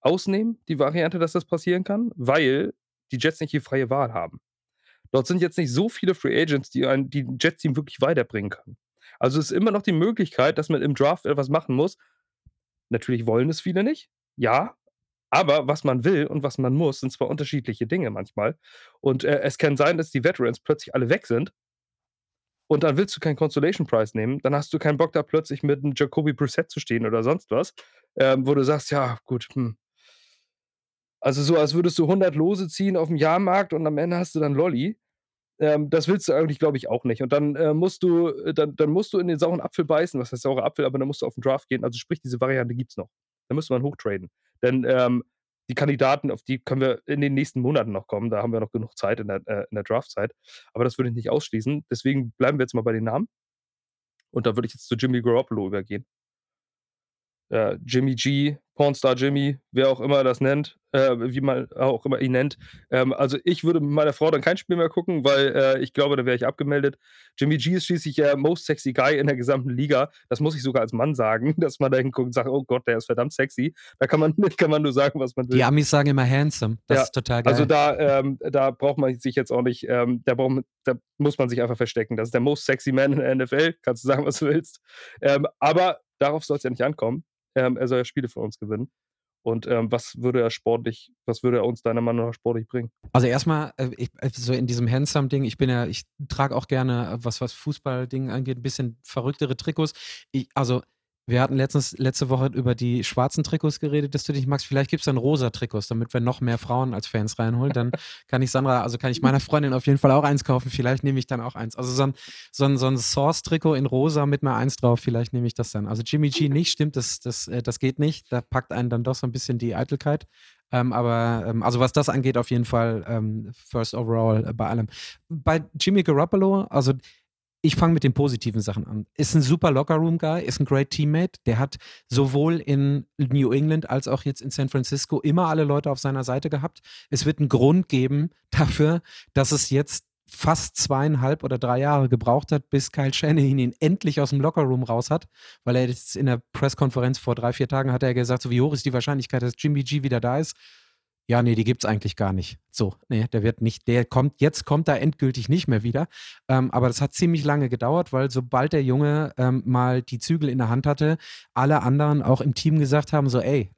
ausnehmen, die Variante, dass das passieren kann, weil die Jets nicht die freie Wahl haben. Dort sind jetzt nicht so viele Free Agents, die ein die Jets-Team wirklich weiterbringen können. Also ist immer noch die Möglichkeit, dass man im Draft etwas machen muss. Natürlich wollen es viele nicht, ja, aber was man will und was man muss, sind zwar unterschiedliche Dinge manchmal. Und äh, es kann sein, dass die Veterans plötzlich alle weg sind. Und dann willst du keinen Consolation Prize nehmen. Dann hast du keinen Bock, da plötzlich mit einem Jacoby Brissett zu stehen oder sonst was. Ähm, wo du sagst, ja, gut, hm, also so, als würdest du 100 Lose ziehen auf dem Jahrmarkt und am Ende hast du dann Lolli. Ähm, das willst du eigentlich, glaube ich, auch nicht. Und dann äh, musst du, äh, dann, dann musst du in den sauren Apfel beißen, was heißt saurer Apfel, aber dann musst du auf den Draft gehen. Also sprich, diese Variante gibt es noch. Da müsste man hochtraden. Denn ähm, die Kandidaten, auf die können wir in den nächsten Monaten noch kommen. Da haben wir noch genug Zeit in der, äh, in der Draftzeit. Aber das würde ich nicht ausschließen. Deswegen bleiben wir jetzt mal bei den Namen. Und da würde ich jetzt zu Jimmy Garoppolo übergehen. Äh, Jimmy G, Pornstar Jimmy, wer auch immer das nennt, äh, wie man auch immer ihn nennt. Ähm, also ich würde mit meiner Frau dann kein Spiel mehr gucken, weil äh, ich glaube, da wäre ich abgemeldet. Jimmy G ist schließlich der most sexy Guy in der gesamten Liga. Das muss ich sogar als Mann sagen, [laughs] dass man da hinguckt und sagt, oh Gott, der ist verdammt sexy. Da kann man, [laughs] kann man nur sagen, was man will. Die Amis sagen immer handsome. Das ja, ist total geil. Also da, ähm, da braucht man sich jetzt auch nicht, ähm, da, braucht, da muss man sich einfach verstecken. Das ist der most sexy Man in der NFL. Kannst du sagen, was du willst. Ähm, aber darauf soll es ja nicht ankommen. Ähm, er soll ja Spiele für uns gewinnen. Und ähm, was würde er sportlich, was würde er uns deiner Meinung nach sportlich bringen? Also erstmal, äh, ich, äh, so in diesem Handsome-Ding, ich bin ja, ich trage auch gerne, was, was Fußball-Ding angeht, ein bisschen verrücktere Trikots. Ich, also wir hatten letztens, letzte Woche über die schwarzen Trikots geredet, dass du dich magst. Vielleicht gibt es dann rosa Trikots, damit wir noch mehr Frauen als Fans reinholen. Dann [laughs] kann ich Sandra, also kann ich meiner Freundin auf jeden Fall auch eins kaufen. Vielleicht nehme ich dann auch eins. Also so ein, so ein, so ein Source-Trikot in rosa mit einer Eins drauf, vielleicht nehme ich das dann. Also Jimmy G [laughs] nicht, stimmt, das, das, äh, das geht nicht. Da packt einen dann doch so ein bisschen die Eitelkeit. Ähm, aber ähm, also was das angeht, auf jeden Fall ähm, First Overall äh, bei allem. Bei Jimmy Garoppolo, also ich fange mit den positiven Sachen an. Ist ein super Lockerroom-Guy, ist ein great Teammate. Der hat sowohl in New England als auch jetzt in San Francisco immer alle Leute auf seiner Seite gehabt. Es wird einen Grund geben [laughs] dafür, dass es jetzt fast zweieinhalb oder drei Jahre gebraucht hat, bis Kyle Shanahan ihn endlich aus dem Lockerroom raus hat, weil er jetzt in der Presskonferenz vor drei, vier Tagen hat er gesagt, so wie hoch ist die Wahrscheinlichkeit, dass Jimmy G wieder da ist ja, nee, die gibt es eigentlich gar nicht. So, nee, der wird nicht, der kommt, jetzt kommt er endgültig nicht mehr wieder. Ähm, aber das hat ziemlich lange gedauert, weil sobald der Junge ähm, mal die Zügel in der Hand hatte, alle anderen auch im Team gesagt haben: so, ey,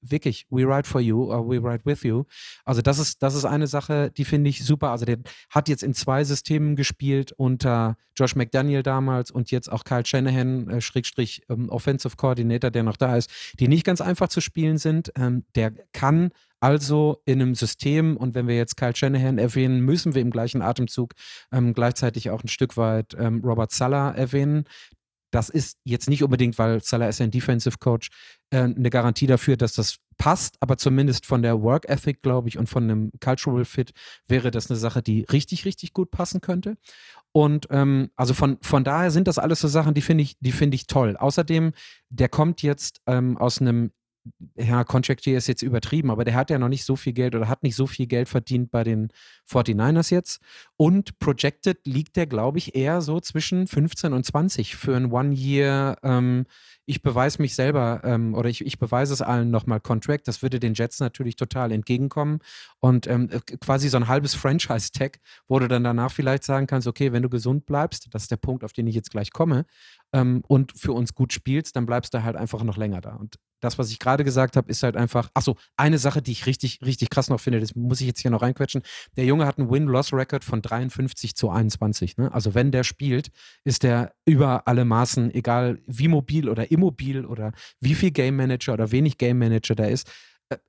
wirklich, we ride for you or we ride with you. Also das ist, das ist eine Sache, die finde ich super. Also der hat jetzt in zwei Systemen gespielt unter Josh McDaniel damals und jetzt auch Kyle Shanahan, äh, Schrägstrich ähm, Offensive Coordinator, der noch da ist, die nicht ganz einfach zu spielen sind. Ähm, der kann also in einem System, und wenn wir jetzt Kyle Shanahan erwähnen, müssen wir im gleichen Atemzug ähm, gleichzeitig auch ein Stück weit ähm, Robert Sala erwähnen. Das ist jetzt nicht unbedingt, weil Salah ist ein Defensive Coach, äh, eine Garantie dafür, dass das passt, aber zumindest von der Work Ethic, glaube ich, und von einem Cultural Fit wäre das eine Sache, die richtig, richtig gut passen könnte. Und ähm, also von, von daher sind das alles so Sachen, die finde ich, die ich toll. Außerdem, der kommt jetzt ähm, aus einem ja, Contract Year ist jetzt übertrieben, aber der hat ja noch nicht so viel Geld oder hat nicht so viel Geld verdient bei den 49ers jetzt. Und projected liegt der, glaube ich, eher so zwischen 15 und 20 für ein One-Year. Ähm, ich beweise mich selber ähm, oder ich, ich beweise es allen nochmal Contract. Das würde den Jets natürlich total entgegenkommen. Und ähm, quasi so ein halbes Franchise-Tag, wo du dann danach vielleicht sagen kannst: Okay, wenn du gesund bleibst, das ist der Punkt, auf den ich jetzt gleich komme, ähm, und für uns gut spielst, dann bleibst du halt einfach noch länger da. Und das, was ich gerade gesagt habe, ist halt einfach, ach so, eine Sache, die ich richtig, richtig krass noch finde, das muss ich jetzt hier noch reinquetschen. Der Junge hat einen Win-Loss-Record von 53 zu 21. Ne? Also wenn der spielt, ist der über alle Maßen, egal wie mobil oder immobil oder wie viel Game Manager oder wenig Game Manager da ist,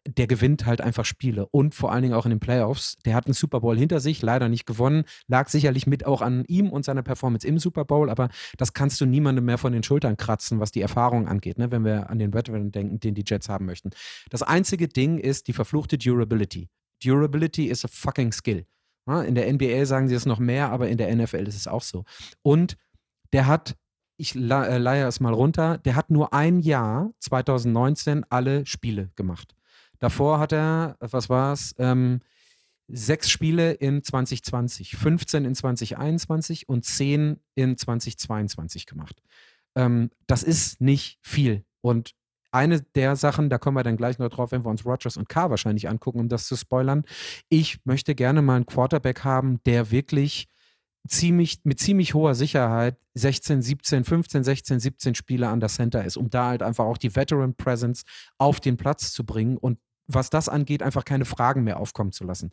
der gewinnt halt einfach Spiele und vor allen Dingen auch in den Playoffs. Der hat einen Super Bowl hinter sich, leider nicht gewonnen, lag sicherlich mit auch an ihm und seiner Performance im Super Bowl, aber das kannst du niemandem mehr von den Schultern kratzen, was die Erfahrung angeht, ne? wenn wir an den Veteran denken, den die Jets haben möchten. Das einzige Ding ist die verfluchte Durability. Durability is a fucking skill. In der NBA sagen sie es noch mehr, aber in der NFL ist es auch so. Und der hat ich äh, leihe es mal runter, der hat nur ein Jahr, 2019, alle Spiele gemacht. Davor hat er, was war es, ähm, sechs Spiele in 2020, 15 in 2021 und 10 in 2022 gemacht. Ähm, das ist nicht viel. Und eine der Sachen, da kommen wir dann gleich noch drauf, wenn wir uns Rogers und K wahrscheinlich angucken, um das zu spoilern. Ich möchte gerne mal einen Quarterback haben, der wirklich ziemlich, mit ziemlich hoher Sicherheit 16, 17, 15, 16, 17 Spiele an der Center ist, um da halt einfach auch die Veteran Presence auf den Platz zu bringen und was das angeht, einfach keine Fragen mehr aufkommen zu lassen.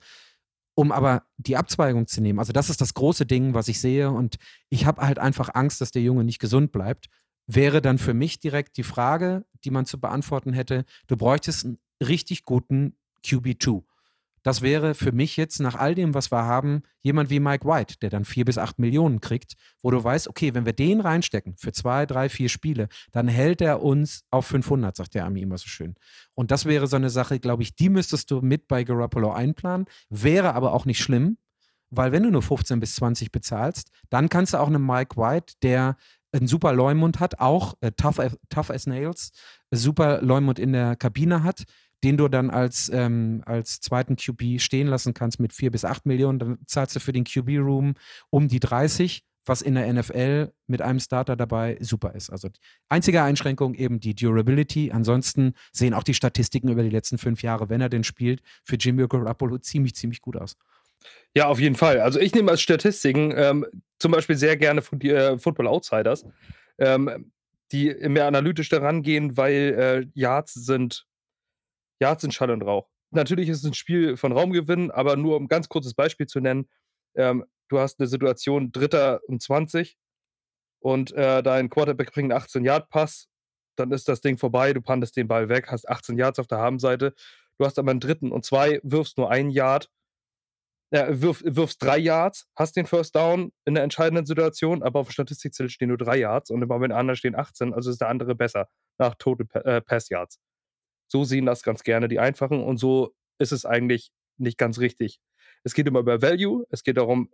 Um aber die Abzweigung zu nehmen, also das ist das große Ding, was ich sehe und ich habe halt einfach Angst, dass der Junge nicht gesund bleibt, wäre dann für mich direkt die Frage, die man zu beantworten hätte, du bräuchtest einen richtig guten QB2. Das wäre für mich jetzt nach all dem, was wir haben, jemand wie Mike White, der dann vier bis acht Millionen kriegt, wo du weißt, okay, wenn wir den reinstecken für zwei, drei, vier Spiele, dann hält er uns auf 500, sagt der Ami immer so schön. Und das wäre so eine Sache, glaube ich, die müsstest du mit bei Garoppolo einplanen, wäre aber auch nicht schlimm, weil wenn du nur 15 bis 20 bezahlst, dann kannst du auch einen Mike White, der einen super Leumund hat, auch äh, tough, tough as nails, super Leumund in der Kabine hat, den du dann als, ähm, als zweiten QB stehen lassen kannst mit vier bis acht Millionen, dann zahlst du für den QB-Room um die 30, was in der NFL mit einem Starter dabei super ist. Also einzige Einschränkung eben die Durability. Ansonsten sehen auch die Statistiken über die letzten fünf Jahre, wenn er denn spielt, für Jimmy Garoppolo ziemlich, ziemlich gut aus. Ja, auf jeden Fall. Also ich nehme als Statistiken ähm, zum Beispiel sehr gerne die, äh, Football Outsiders, ähm, die mehr analytisch daran gehen, weil äh, Yards sind Yards sind Schall und Rauch. Natürlich ist es ein Spiel von Raumgewinn, aber nur um ein ganz kurzes Beispiel zu nennen, ähm, du hast eine Situation Dritter und 20 und äh, dein Quarterback bringt einen 18-Yard-Pass, dann ist das Ding vorbei, du pandest den Ball weg, hast 18 Yards auf der Habenseite, du hast aber einen Dritten und zwei, wirfst nur ein Yard, äh, wirf, wirfst drei Yards, hast den First Down in der entscheidenden Situation, aber auf dem Statistikzettel stehen nur drei Yards und im Moment anderen stehen 18, also ist der andere besser nach Total äh, Pass Yards. So sehen das ganz gerne die Einfachen und so ist es eigentlich nicht ganz richtig. Es geht immer über Value, es geht darum,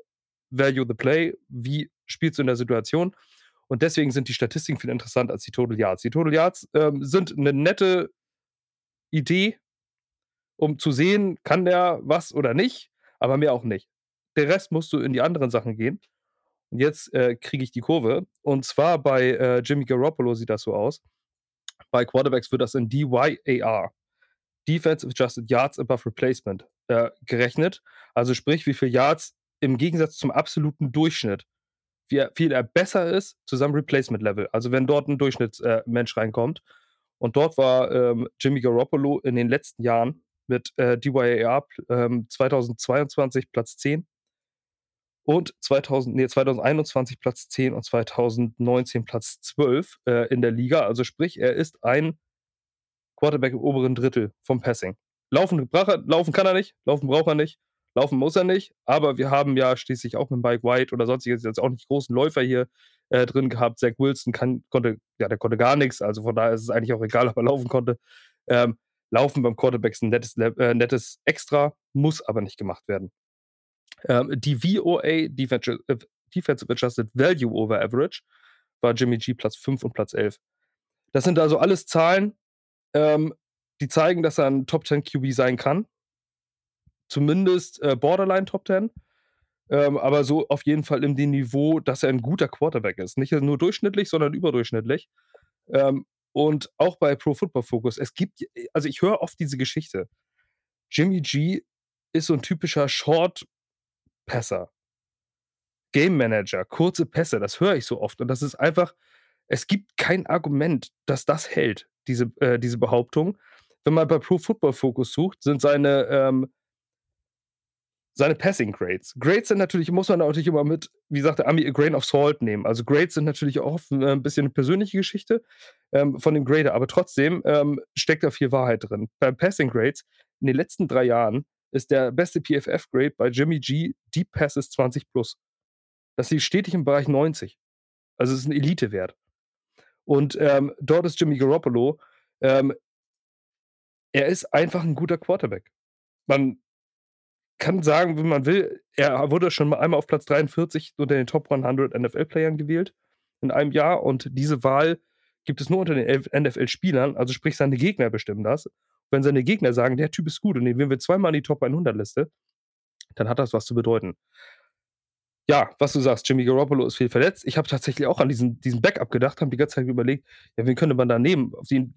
Value the Play, wie spielst du in der Situation. Und deswegen sind die Statistiken viel interessanter als die Total Yards. Die Total Yards ähm, sind eine nette Idee, um zu sehen, kann der was oder nicht, aber mehr auch nicht. Der Rest musst du in die anderen Sachen gehen. Und jetzt äh, kriege ich die Kurve. Und zwar bei äh, Jimmy Garoppolo sieht das so aus. Bei Quarterbacks wird das in DYAR, Defense Adjusted Yards Above Replacement, äh, gerechnet. Also sprich, wie viele Yards im Gegensatz zum absoluten Durchschnitt, wie viel er besser ist zu seinem Replacement-Level. Also wenn dort ein Durchschnittsmensch äh, reinkommt. Und dort war ähm, Jimmy Garoppolo in den letzten Jahren mit äh, DYAR ähm, 2022 Platz 10 und 2000, nee, 2021 Platz 10 und 2019 Platz 12 äh, in der Liga. Also sprich, er ist ein Quarterback im oberen Drittel vom Passing. Laufen, er, laufen kann er nicht, laufen braucht er nicht, laufen muss er nicht, aber wir haben ja schließlich auch mit Mike White oder sonstiges jetzt auch nicht großen Läufer hier äh, drin gehabt. Zach Wilson kann, konnte, ja, der konnte gar nichts, also von daher ist es eigentlich auch egal, ob er laufen konnte. Ähm, laufen beim Quarterback ist ein nettes, äh, nettes Extra, muss aber nicht gemacht werden. Ähm, die VOA, Defensive, äh, Defensive Adjusted Value over Average, war Jimmy G Platz 5 und Platz 11. Das sind also alles Zahlen, ähm, die zeigen, dass er ein Top 10 QB sein kann. Zumindest äh, Borderline Top 10. Ähm, aber so auf jeden Fall in dem Niveau, dass er ein guter Quarterback ist. Nicht nur durchschnittlich, sondern überdurchschnittlich. Ähm, und auch bei Pro Football Focus. Es gibt, also ich höre oft diese Geschichte. Jimmy G ist so ein typischer Short Pässer. Game Manager, kurze Pässe, das höre ich so oft. Und das ist einfach, es gibt kein Argument, dass das hält, diese, äh, diese Behauptung. Wenn man bei Pro Football Focus sucht, sind seine, ähm, seine Passing Grades. Grades sind natürlich, muss man natürlich immer mit, wie sagt der Ami, a grain of salt nehmen. Also Grades sind natürlich auch äh, ein bisschen eine persönliche Geschichte ähm, von dem Grader, aber trotzdem ähm, steckt da viel Wahrheit drin. Bei Passing Grades in den letzten drei Jahren ist der beste PFF-Grade bei Jimmy G Deep Passes 20 plus. Das liegt stetig im Bereich 90. Also es ist ein Elite-Wert. Und ähm, dort ist Jimmy Garoppolo, ähm, er ist einfach ein guter Quarterback. Man kann sagen, wie man will, er wurde schon mal einmal auf Platz 43 unter den Top 100 NFL-Playern gewählt in einem Jahr und diese Wahl gibt es nur unter den NFL-Spielern, also sprich seine Gegner bestimmen das. Wenn seine Gegner sagen, der Typ ist gut und den wählen wir zweimal in die Top 100-Liste, dann hat das was zu bedeuten. Ja, was du sagst, Jimmy Garoppolo ist viel verletzt. Ich habe tatsächlich auch an diesen, diesen Backup gedacht, habe die ganze Zeit überlegt, ja, wen könnte man da nehmen? Auf den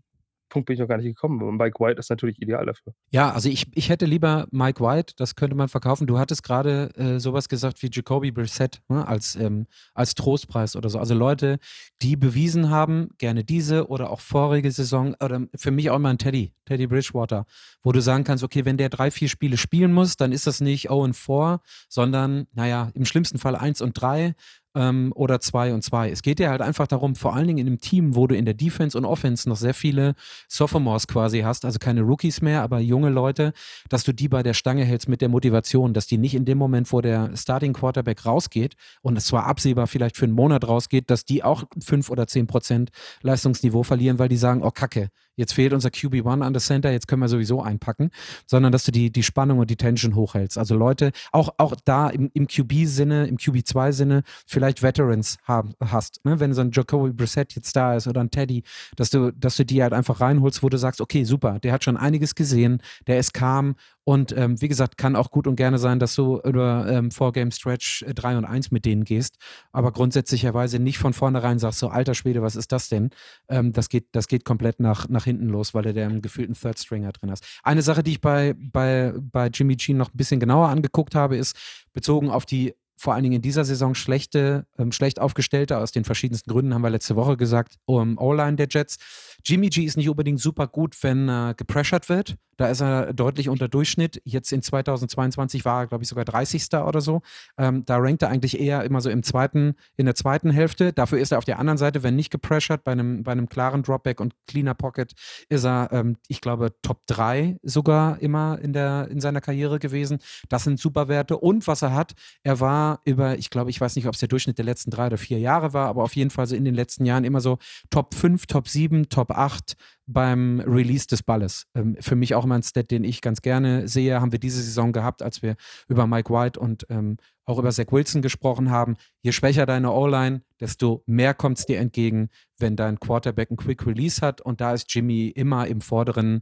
Punkt bin ich noch gar nicht gekommen. Mike White ist natürlich ideal dafür. Ja, also ich, ich hätte lieber Mike White, das könnte man verkaufen. Du hattest gerade äh, sowas gesagt wie Jacoby Brissett ne, als, ähm, als Trostpreis oder so. Also Leute, die bewiesen haben, gerne diese oder auch vorige Saison oder für mich auch immer ein Teddy, Teddy Bridgewater, wo du sagen kannst, okay, wenn der drei, vier Spiele spielen muss, dann ist das nicht 0 und 4, sondern, naja, im schlimmsten Fall 1 und 3 ähm, oder 2 und 2. Es geht ja halt einfach darum, vor allen Dingen in einem Team, wo du in der Defense und Offense noch sehr viele Sophomores quasi hast, also keine Rookies mehr, aber junge Leute, dass du die bei der Stange hältst mit der Motivation, dass die nicht in dem Moment, wo der Starting Quarterback rausgeht und es zwar absehbar vielleicht für einen Monat rausgeht, dass die auch 5 oder 10 Prozent Leistungsniveau verlieren, weil die sagen, oh Kacke, jetzt fehlt unser QB1 an der Center, jetzt können wir sowieso einpacken, sondern dass du die, die Spannung und die Tension hochhältst. Also Leute, auch, auch da im, im QB-Sinne, im QB2-Sinne, vielleicht Veterans haben, hast. Ne? Wenn so ein Jacoby Brissett jetzt da ist oder ein Teddy, dass du, dass du die halt einfach reinholst, wo du sagst, okay, super, der hat schon einiges gesehen, der ist calm und ähm, wie gesagt, kann auch gut und gerne sein, dass du über ähm, Four-Game Stretch 3 äh, und 1 mit denen gehst, aber grundsätzlicherweise nicht von vornherein sagst, so alter Schwede, was ist das denn? Ähm, das, geht, das geht komplett nach, nach hinten los, weil du der einen gefühlten Third Stringer drin hast. Eine Sache, die ich bei, bei, bei Jimmy G noch ein bisschen genauer angeguckt habe, ist bezogen auf die vor allen Dingen in dieser Saison schlechte, ähm, schlecht aufgestellte, aus den verschiedensten Gründen, haben wir letzte Woche gesagt, um O-Line der Jets. Jimmy G ist nicht unbedingt super gut, wenn äh, gepressured wird. Da ist er deutlich unter Durchschnitt. Jetzt in 2022 war er, glaube ich, sogar 30. oder so. Ähm, da rankt er eigentlich eher immer so im zweiten, in der zweiten Hälfte. Dafür ist er auf der anderen Seite, wenn nicht gepressured, bei einem, bei einem klaren Dropback und cleaner Pocket, ist er, ähm, ich glaube, Top 3 sogar immer in, der, in seiner Karriere gewesen. Das sind super Werte. Und was er hat, er war über, ich glaube, ich weiß nicht, ob es der Durchschnitt der letzten drei oder vier Jahre war, aber auf jeden Fall so in den letzten Jahren immer so Top 5, Top 7, Top 8 beim Release des Balles. Ähm, für mich auch immer ein Stat, den ich ganz gerne sehe, haben wir diese Saison gehabt, als wir über Mike White und ähm, auch über Zach Wilson gesprochen haben. Je schwächer deine O-Line, desto mehr kommt es dir entgegen, wenn dein Quarterback ein Quick Release hat. Und da ist Jimmy immer im vorderen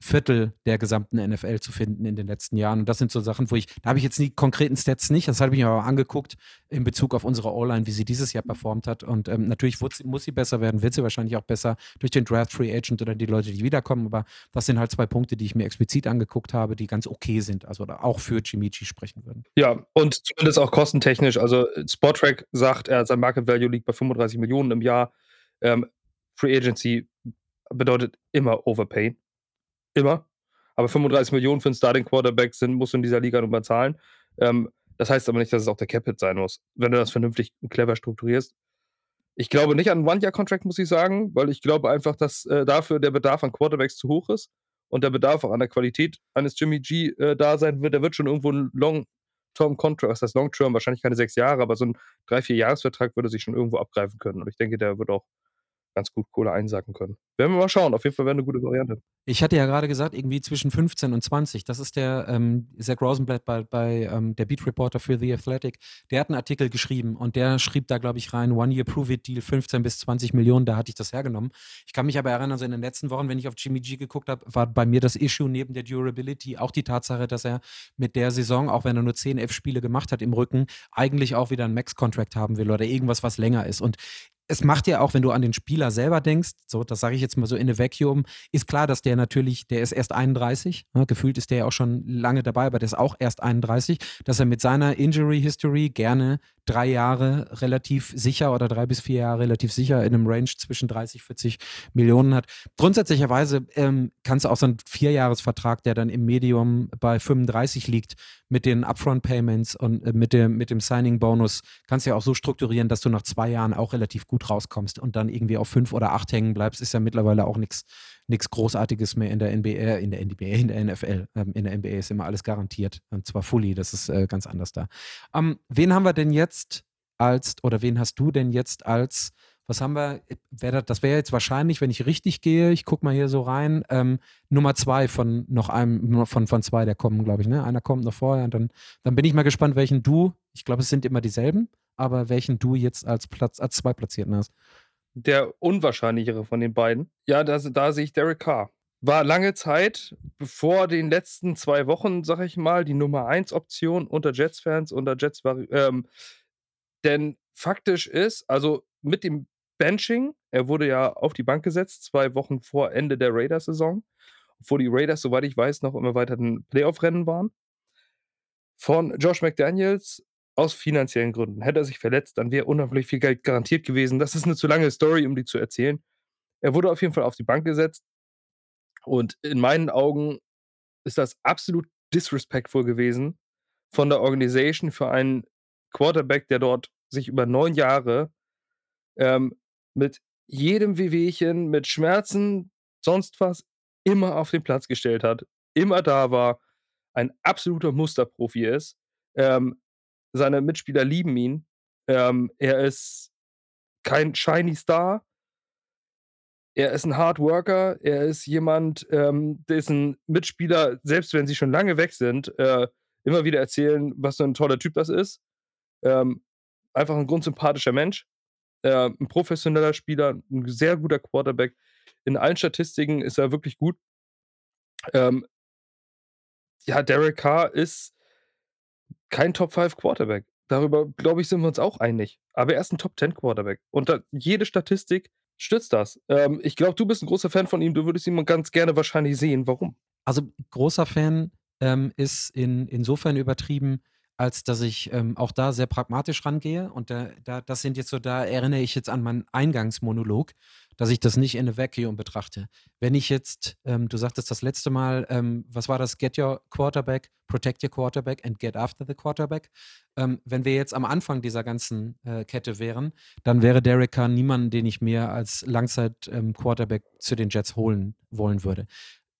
Viertel der gesamten NFL zu finden in den letzten Jahren. Und das sind so Sachen, wo ich, da habe ich jetzt die konkreten Stats nicht, das habe ich mir aber angeguckt in Bezug auf unsere O-Line, wie sie dieses Jahr performt hat. Und ähm, natürlich muss, muss sie besser werden, wird sie wahrscheinlich auch besser durch den Draft Free Agent oder die Leute, die wiederkommen. Aber das sind halt zwei Punkte, die ich mir explizit angeguckt habe, die ganz okay sind, also auch für G sprechen würden. Ja, und zumindest auch kostentechnisch. Also Sportrack sagt, er, sein Market Value liegt bei 35 Millionen im Jahr. Ähm, Free Agency bedeutet immer Overpay. Immer. Aber 35 Millionen für einen Starting Quarterback sind, musst du in dieser Liga nur zahlen. Ähm, das heißt aber nicht, dass es auch der Capit sein muss, wenn du das vernünftig und clever strukturierst. Ich glaube nicht an einen One-Year-Contract, muss ich sagen, weil ich glaube einfach, dass äh, dafür der Bedarf an Quarterbacks zu hoch ist und der Bedarf auch an der Qualität eines Jimmy G äh, da sein wird. Der wird schon irgendwo ein Long-Term-Contract, was heißt Long-Term, wahrscheinlich keine sechs Jahre, aber so ein drei, vier Jahresvertrag würde sich schon irgendwo abgreifen können. Und ich denke, der wird auch ganz gut Kohle einsacken können. Werden wir mal schauen. Auf jeden Fall wäre eine gute Variante. Ich hatte ja gerade gesagt, irgendwie zwischen 15 und 20. Das ist der ähm, Zach Rosenblatt bei, bei ähm, der Beat Reporter für The Athletic. Der hat einen Artikel geschrieben und der schrieb da, glaube ich, rein: One-Year Prove-It-Deal, 15 bis 20 Millionen. Da hatte ich das hergenommen. Ich kann mich aber erinnern, also in den letzten Wochen, wenn ich auf Jimmy G geguckt habe, war bei mir das Issue neben der Durability auch die Tatsache, dass er mit der Saison, auch wenn er nur 10, 11 Spiele gemacht hat im Rücken, eigentlich auch wieder einen Max-Contract haben will oder irgendwas, was länger ist. Und es macht ja auch, wenn du an den Spieler selber denkst, so, das sage ich jetzt mal so in a vacuum, ist klar, dass der natürlich, der ist erst 31, ne, gefühlt ist der ja auch schon lange dabei, aber der ist auch erst 31, dass er mit seiner Injury History gerne drei Jahre relativ sicher oder drei bis vier Jahre relativ sicher in einem Range zwischen 30, 40 Millionen hat. Grundsätzlicherweise ähm, kannst du auch so einen Vierjahresvertrag, der dann im Medium bei 35 liegt, mit den Upfront-Payments und äh, mit dem, mit dem Signing-Bonus, kannst du ja auch so strukturieren, dass du nach zwei Jahren auch relativ gut rauskommst und dann irgendwie auf fünf oder acht hängen bleibst, ist ja mittlerweile auch nichts nichts Großartiges mehr in der NBA, in der NBA, in der NFL. Ähm, in der NBA ist immer alles garantiert. Und zwar fully, das ist äh, ganz anders da. Ähm, wen haben wir denn jetzt als, oder wen hast du denn jetzt als, was haben wir, wär das, wäre jetzt wahrscheinlich, wenn ich richtig gehe, ich gucke mal hier so rein, ähm, Nummer zwei von noch einem, von, von zwei, der kommen, glaube ich, ne? Einer kommt noch vorher und dann, dann bin ich mal gespannt, welchen du, ich glaube, es sind immer dieselben, aber welchen du jetzt als Platz, als zwei Platzierten hast der unwahrscheinlichere von den beiden. Ja, da, da sehe ich Derek Carr. War lange Zeit, bevor den letzten zwei Wochen, sag ich mal, die Nummer 1 Option unter Jets-Fans, unter Jets ähm, denn faktisch ist, also mit dem Benching, er wurde ja auf die Bank gesetzt, zwei Wochen vor Ende der Raiders-Saison, obwohl die Raiders, soweit ich weiß, noch immer weiter ein Playoff-Rennen waren. Von Josh McDaniels aus finanziellen Gründen. Hätte er sich verletzt, dann wäre unheimlich viel Geld garantiert gewesen. Das ist eine zu lange Story, um die zu erzählen. Er wurde auf jeden Fall auf die Bank gesetzt. Und in meinen Augen ist das absolut disrespectful gewesen von der Organisation für einen Quarterback, der dort sich über neun Jahre ähm, mit jedem Wehwehchen, mit Schmerzen, sonst was, immer auf den Platz gestellt hat, immer da war, ein absoluter Musterprofi ist, ähm, seine Mitspieler lieben ihn. Ähm, er ist kein shiny Star. Er ist ein Hard Worker. Er ist jemand, ähm, dessen Mitspieler, selbst wenn sie schon lange weg sind, äh, immer wieder erzählen, was für ein toller Typ das ist. Ähm, einfach ein grundsympathischer Mensch. Äh, ein professioneller Spieler, ein sehr guter Quarterback. In allen Statistiken ist er wirklich gut. Ähm, ja, Derek Carr ist kein Top 5 Quarterback. Darüber, glaube ich, sind wir uns auch einig. Aber er ist ein Top 10 Quarterback. Und da, jede Statistik stützt das. Ähm, ich glaube, du bist ein großer Fan von ihm. Du würdest ihn ganz gerne wahrscheinlich sehen. Warum? Also, großer Fan ähm, ist in, insofern übertrieben, als dass ich ähm, auch da sehr pragmatisch rangehe. Und da, da, das sind jetzt so, da erinnere ich jetzt an meinen Eingangsmonolog dass ich das nicht in a vacuum betrachte. Wenn ich jetzt, ähm, du sagtest das letzte Mal, ähm, was war das? Get your quarterback, protect your quarterback and get after the quarterback. Ähm, wenn wir jetzt am Anfang dieser ganzen äh, Kette wären, dann wäre Derek Carr niemand, den ich mir als Langzeit-Quarterback ähm, zu den Jets holen wollen würde.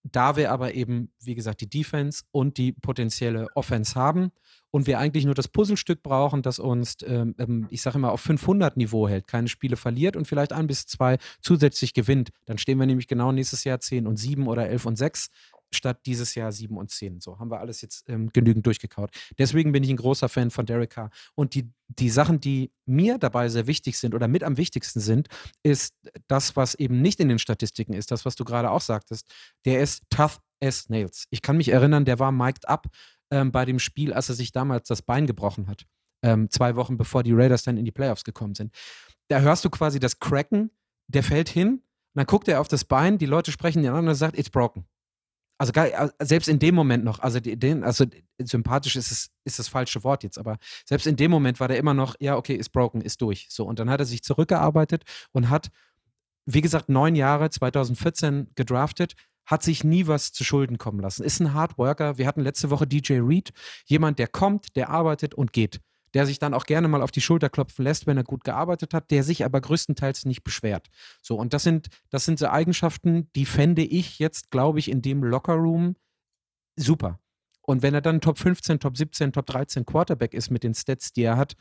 Da wir aber eben, wie gesagt, die Defense und die potenzielle Offense haben und wir eigentlich nur das Puzzlestück brauchen, das uns, ähm, ähm ich sage immer, auf 500 Niveau hält, keine Spiele verliert und vielleicht ein bis zwei zusätzlich gewinnt, dann stehen wir nämlich genau nächstes Jahr 10 und 7 oder 11 und 6 statt dieses Jahr 7 und 10. So haben wir alles jetzt ähm, genügend durchgekaut. Deswegen bin ich ein großer Fan von Derek Carr. Und die, die Sachen, die mir dabei sehr wichtig sind oder mit am wichtigsten sind, ist das, was eben nicht in den Statistiken ist, das, was du gerade auch sagtest. Der ist tough as nails. Ich kann mich erinnern, der war mic'd up ähm, bei dem Spiel, als er sich damals das Bein gebrochen hat. Ähm, zwei Wochen bevor die Raiders dann in die Playoffs gekommen sind. Da hörst du quasi das Cracken, der fällt hin, dann guckt er auf das Bein, die Leute sprechen ihn an und er sagt, it's broken. Also gar, selbst in dem Moment noch, also den, also sympathisch ist es ist das falsche Wort jetzt, aber selbst in dem Moment war der immer noch, ja, okay, ist broken, ist durch. So, und dann hat er sich zurückgearbeitet und hat, wie gesagt, neun Jahre, 2014 gedraftet, hat sich nie was zu Schulden kommen lassen. Ist ein Hardworker. Wir hatten letzte Woche DJ Reed, jemand, der kommt, der arbeitet und geht. Der sich dann auch gerne mal auf die Schulter klopfen lässt, wenn er gut gearbeitet hat, der sich aber größtenteils nicht beschwert. So, und das sind, das sind so Eigenschaften, die fände ich jetzt, glaube ich, in dem Lockerroom super. Und wenn er dann Top 15, Top 17, Top 13 Quarterback ist mit den Stats, die er hat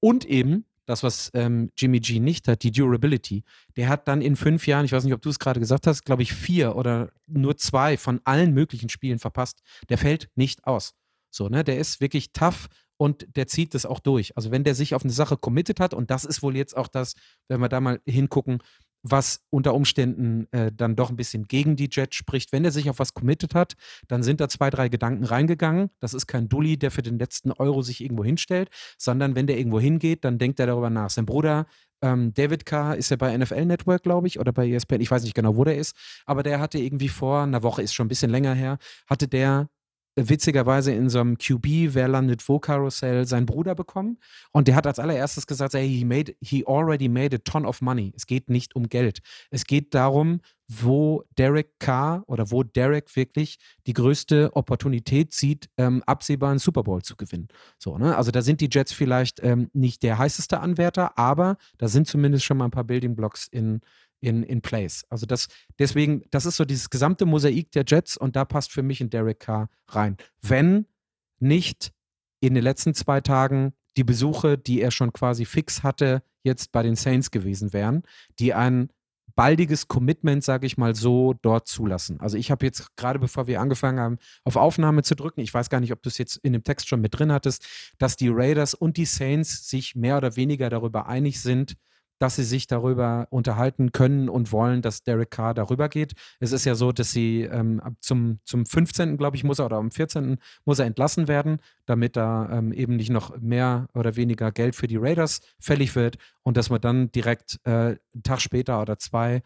und eben das, was ähm, Jimmy G nicht hat, die Durability. Der hat dann in fünf Jahren, ich weiß nicht, ob du es gerade gesagt hast, glaube ich, vier oder nur zwei von allen möglichen Spielen verpasst. Der fällt nicht aus. So, ne? Der ist wirklich tough und der zieht das auch durch. Also wenn der sich auf eine Sache committed hat, und das ist wohl jetzt auch das, wenn wir da mal hingucken, was unter Umständen äh, dann doch ein bisschen gegen die Jets spricht. Wenn er sich auf was committed hat, dann sind da zwei, drei Gedanken reingegangen. Das ist kein Dulli, der für den letzten Euro sich irgendwo hinstellt, sondern wenn der irgendwo hingeht, dann denkt er darüber nach. Sein Bruder ähm, David Carr ist ja bei NFL Network, glaube ich, oder bei ESPN, ich weiß nicht genau, wo der ist, aber der hatte irgendwie vor einer Woche, ist schon ein bisschen länger her, hatte der witzigerweise in so einem QB, wer landet wo Carousel, seinen Bruder bekommen. Und der hat als allererstes gesagt, hey, he, made, he already made a ton of money. Es geht nicht um Geld. Es geht darum, wo Derek Carr oder wo Derek wirklich die größte Opportunität sieht, ähm, absehbar einen Super Bowl zu gewinnen. So, ne? Also da sind die Jets vielleicht ähm, nicht der heißeste Anwärter, aber da sind zumindest schon mal ein paar Building Blocks in, in, in place. Also das, deswegen, das ist so dieses gesamte Mosaik der Jets und da passt für mich ein Derek Carr rein. Wenn nicht in den letzten zwei Tagen die Besuche, die er schon quasi fix hatte, jetzt bei den Saints gewesen wären, die ein baldiges Commitment, sage ich mal so, dort zulassen. Also ich habe jetzt gerade, bevor wir angefangen haben, auf Aufnahme zu drücken, ich weiß gar nicht, ob du es jetzt in dem Text schon mit drin hattest, dass die Raiders und die Saints sich mehr oder weniger darüber einig sind, dass sie sich darüber unterhalten können und wollen, dass Derek Carr darüber geht. Es ist ja so, dass sie ähm, zum, zum 15. glaube ich, muss er oder am 14. muss er entlassen werden, damit da ähm, eben nicht noch mehr oder weniger Geld für die Raiders fällig wird und dass man dann direkt äh, einen Tag später oder zwei.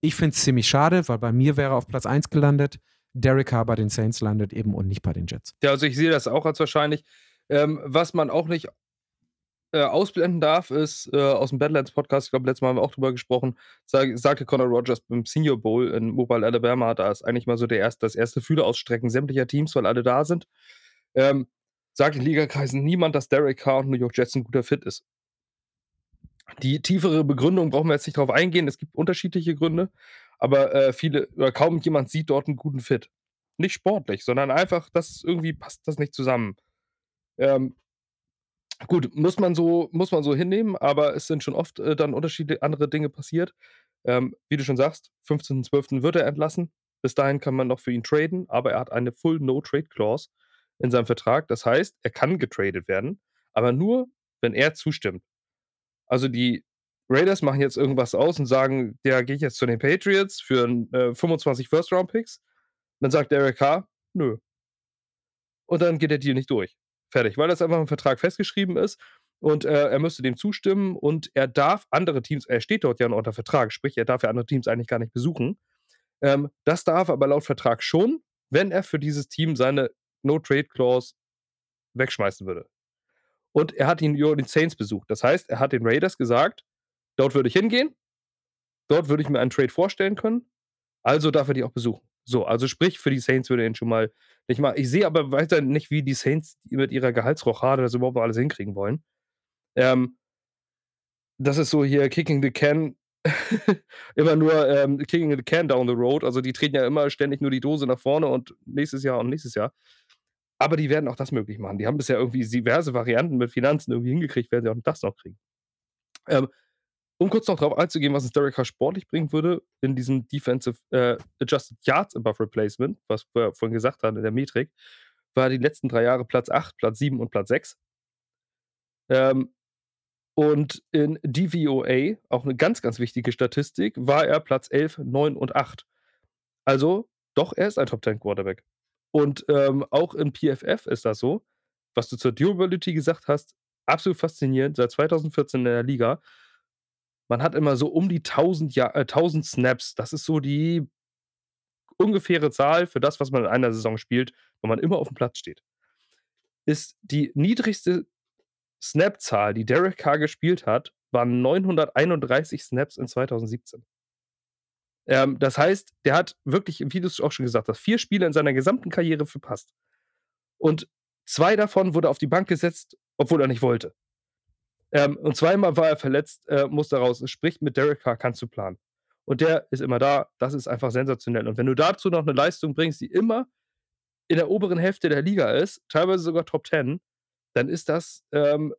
Ich finde es ziemlich schade, weil bei mir wäre auf Platz 1 gelandet. Derek Carr bei den Saints landet eben und nicht bei den Jets. Ja, also ich sehe das auch als wahrscheinlich. Ähm, was man auch nicht äh, ausblenden darf, ist äh, aus dem Badlands Podcast, ich glaube, letztes Mal haben wir auch drüber gesprochen, sag, sagte Conor Rogers beim Senior Bowl in Mobile, Alabama, da ist eigentlich mal so der erste, das erste Fühler ausstrecken sämtlicher Teams, weil alle da sind. Ähm, sagt in Ligakreisen niemand, dass Derek Carr und New York Jets ein guter Fit ist. Die tiefere Begründung brauchen wir jetzt nicht drauf eingehen. Es gibt unterschiedliche Gründe, aber äh, viele oder kaum jemand sieht dort einen guten Fit. Nicht sportlich, sondern einfach, dass irgendwie passt das nicht zusammen. Ähm, Gut, muss man so, muss man so hinnehmen, aber es sind schon oft äh, dann unterschiedliche andere Dinge passiert. Ähm, wie du schon sagst, 15.12. wird er entlassen. Bis dahin kann man noch für ihn traden, aber er hat eine Full No-Trade Clause in seinem Vertrag. Das heißt, er kann getradet werden, aber nur, wenn er zustimmt. Also die Raiders machen jetzt irgendwas aus und sagen, der geht jetzt zu den Patriots für äh, 25 First-Round-Picks. Dann sagt Eric Carr, nö. Und dann geht der Deal nicht durch. Fertig, weil das einfach im Vertrag festgeschrieben ist und äh, er müsste dem zustimmen und er darf andere Teams, er steht dort ja noch unter Vertrag, sprich, er darf ja andere Teams eigentlich gar nicht besuchen. Ähm, das darf aber laut Vertrag schon, wenn er für dieses Team seine No-Trade-Clause wegschmeißen würde. Und er hat ihn über den Saints besucht. Das heißt, er hat den Raiders gesagt, dort würde ich hingehen, dort würde ich mir einen Trade vorstellen können, also darf er die auch besuchen. So, also sprich, für die Saints würde ihn schon mal nicht mal. Ich sehe aber weiter nicht, wie die Saints mit ihrer Gehaltsrochade das überhaupt alles hinkriegen wollen. Ähm, das ist so hier Kicking the Can, [laughs] immer nur ähm, Kicking the Can down the road. Also die treten ja immer ständig nur die Dose nach vorne und nächstes Jahr und nächstes Jahr. Aber die werden auch das möglich machen. Die haben bisher irgendwie diverse Varianten mit Finanzen irgendwie hingekriegt, werden sie auch das noch kriegen. Ähm, um kurz noch darauf einzugehen, was es Derek Carr sportlich bringen würde, in diesem Defensive äh, Adjusted Yards Above Replacement, was wir vorhin gesagt haben in der Metrik, war die letzten drei Jahre Platz 8, Platz 7 und Platz 6. Ähm, und in DVOA, auch eine ganz, ganz wichtige Statistik, war er Platz 11, 9 und 8. Also, doch, er ist ein Top 10 Quarterback. Und ähm, auch im PFF ist das so, was du zur Durability gesagt hast, absolut faszinierend, seit 2014 in der Liga man hat immer so um die 1000, ja äh, 1000 Snaps. Das ist so die ungefähre Zahl für das, was man in einer Saison spielt, wo man immer auf dem Platz steht. Ist die niedrigste Snap-Zahl, die Derek Carr gespielt hat, waren 931 Snaps in 2017. Ähm, das heißt, der hat wirklich, wie du es auch schon gesagt hast, vier Spiele in seiner gesamten Karriere verpasst. Und zwei davon wurde auf die Bank gesetzt, obwohl er nicht wollte. Ähm, und zweimal war er verletzt, äh, musste raus. Es spricht mit Derek Carr, kannst du planen. Und der ist immer da. Das ist einfach sensationell. Und wenn du dazu noch eine Leistung bringst, die immer in der oberen Hälfte der Liga ist, teilweise sogar Top 10, dann ist das, ähm,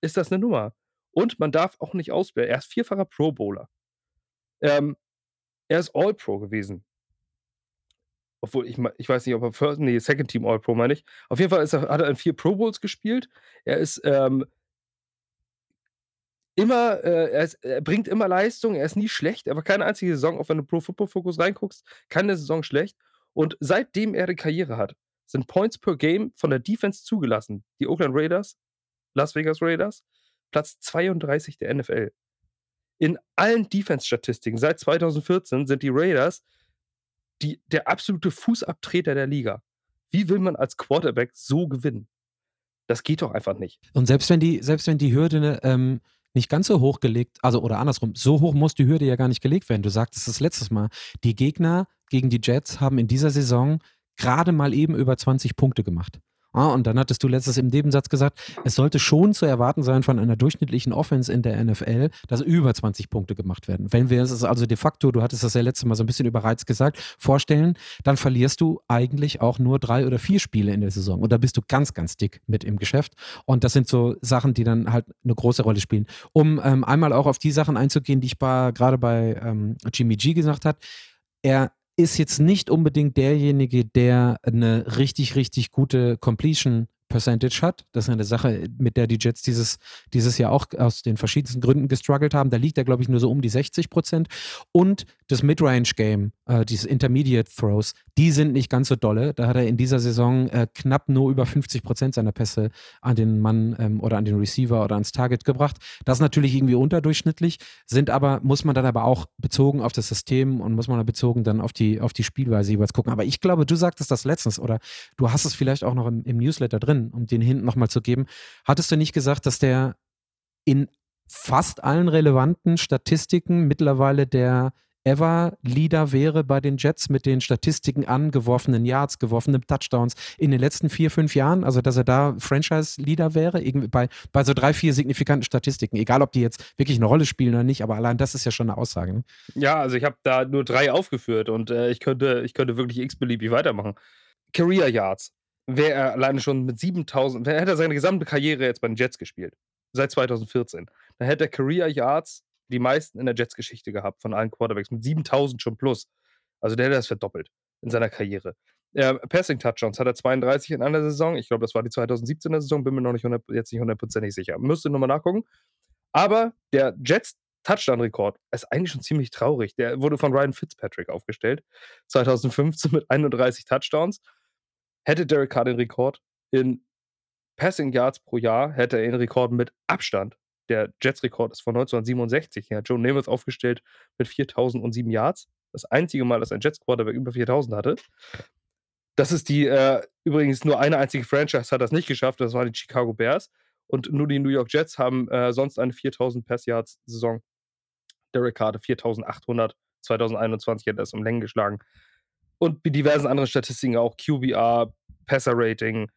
ist das eine Nummer. Und man darf auch nicht auswählen. Er ist vierfacher Pro Bowler. Ähm, er ist All-Pro gewesen. Obwohl, ich, ich weiß nicht, ob er First, nee, Second Team All-Pro meine ich. Auf jeden Fall er, hat er in vier Pro Bowls gespielt. Er ist ähm, immer, äh, er, ist, er, bringt immer Leistung, er ist nie schlecht, aber keine einzige Saison, auch wenn du Pro Football Focus reinguckst, keine Saison schlecht. Und seitdem er eine Karriere hat, sind Points per Game von der Defense zugelassen. Die Oakland Raiders, Las Vegas Raiders, Platz 32 der NFL. In allen Defense-Statistiken seit 2014 sind die Raiders die, der absolute Fußabtreter der Liga. Wie will man als Quarterback so gewinnen? Das geht doch einfach nicht. Und selbst wenn die, selbst wenn die Hürde ne, ähm, nicht ganz so hoch gelegt, also oder andersrum, so hoch muss die Hürde ja gar nicht gelegt werden. Du sagtest es letztes Mal. Die Gegner gegen die Jets haben in dieser Saison gerade mal eben über 20 Punkte gemacht. Ah, und dann hattest du letztes im Nebensatz gesagt, es sollte schon zu erwarten sein von einer durchschnittlichen Offense in der NFL, dass über 20 Punkte gemacht werden. Wenn wir es also de facto, du hattest das ja letztes Mal so ein bisschen überreizt gesagt, vorstellen, dann verlierst du eigentlich auch nur drei oder vier Spiele in der Saison. Und da bist du ganz, ganz dick mit im Geschäft. Und das sind so Sachen, die dann halt eine große Rolle spielen. Um ähm, einmal auch auf die Sachen einzugehen, die ich gerade bei ähm, Jimmy G gesagt habe, er ist jetzt nicht unbedingt derjenige, der eine richtig, richtig gute Completion Percentage hat. Das ist eine Sache, mit der die Jets dieses, dieses Jahr auch aus den verschiedensten Gründen gestruggelt haben. Da liegt er, glaube ich, nur so um die 60 Prozent. Und das Midrange-Game, äh, diese Intermediate Throws, die sind nicht ganz so dolle. Da hat er in dieser Saison äh, knapp nur über 50 Prozent seiner Pässe an den Mann ähm, oder an den Receiver oder ans Target gebracht. Das ist natürlich irgendwie unterdurchschnittlich, sind aber, muss man dann aber auch bezogen auf das System und muss man bezogen dann auf die, auf die Spielweise jeweils gucken. Aber ich glaube, du sagtest das letztens oder du hast es vielleicht auch noch im, im Newsletter drin, um den hinten nochmal zu geben. Hattest du nicht gesagt, dass der in fast allen relevanten Statistiken mittlerweile der Ever-Leader wäre bei den Jets mit den Statistiken an geworfenen Yards, geworfenen Touchdowns in den letzten vier, fünf Jahren. Also, dass er da Franchise-Leader wäre, irgendwie bei, bei so drei, vier signifikanten Statistiken. Egal, ob die jetzt wirklich eine Rolle spielen oder nicht, aber allein das ist ja schon eine Aussage. Ne? Ja, also ich habe da nur drei aufgeführt und äh, ich, könnte, ich könnte wirklich x-beliebig weitermachen. Career Yards. Wäre er alleine schon mit 7000, hätte er seine gesamte Karriere jetzt bei den Jets gespielt. Seit 2014. Dann hätte er Career Yards die meisten in der Jets-Geschichte gehabt von allen Quarterbacks mit 7000 schon plus. Also der hätte das verdoppelt in seiner Karriere. Äh, Passing Touchdowns hat er 32 in einer Saison. Ich glaube, das war die 2017er Saison. Bin mir noch nicht 100, jetzt nicht hundertprozentig sicher. Müsste nochmal nachgucken. Aber der Jets Touchdown-Rekord ist eigentlich schon ziemlich traurig. Der wurde von Ryan Fitzpatrick aufgestellt. 2015 mit 31 Touchdowns. Hätte Derek Carr den Rekord in Passing Yards pro Jahr, hätte er den Rekord mit Abstand der Jets-Rekord ist von 1967. Ja, Joe Namath aufgestellt mit 4007 Yards. Das einzige Mal, dass ein Jets-Quarterback über 4000 hatte. Das ist die, äh, übrigens nur eine einzige Franchise hat das nicht geschafft, das waren die Chicago Bears. Und nur die New York Jets haben äh, sonst eine 4000 Pass-Yards-Saison. Derek Carr 4800, 2021 hat er es um Längen geschlagen. Und diversen anderen Statistiken auch QBR, Passer-Rating,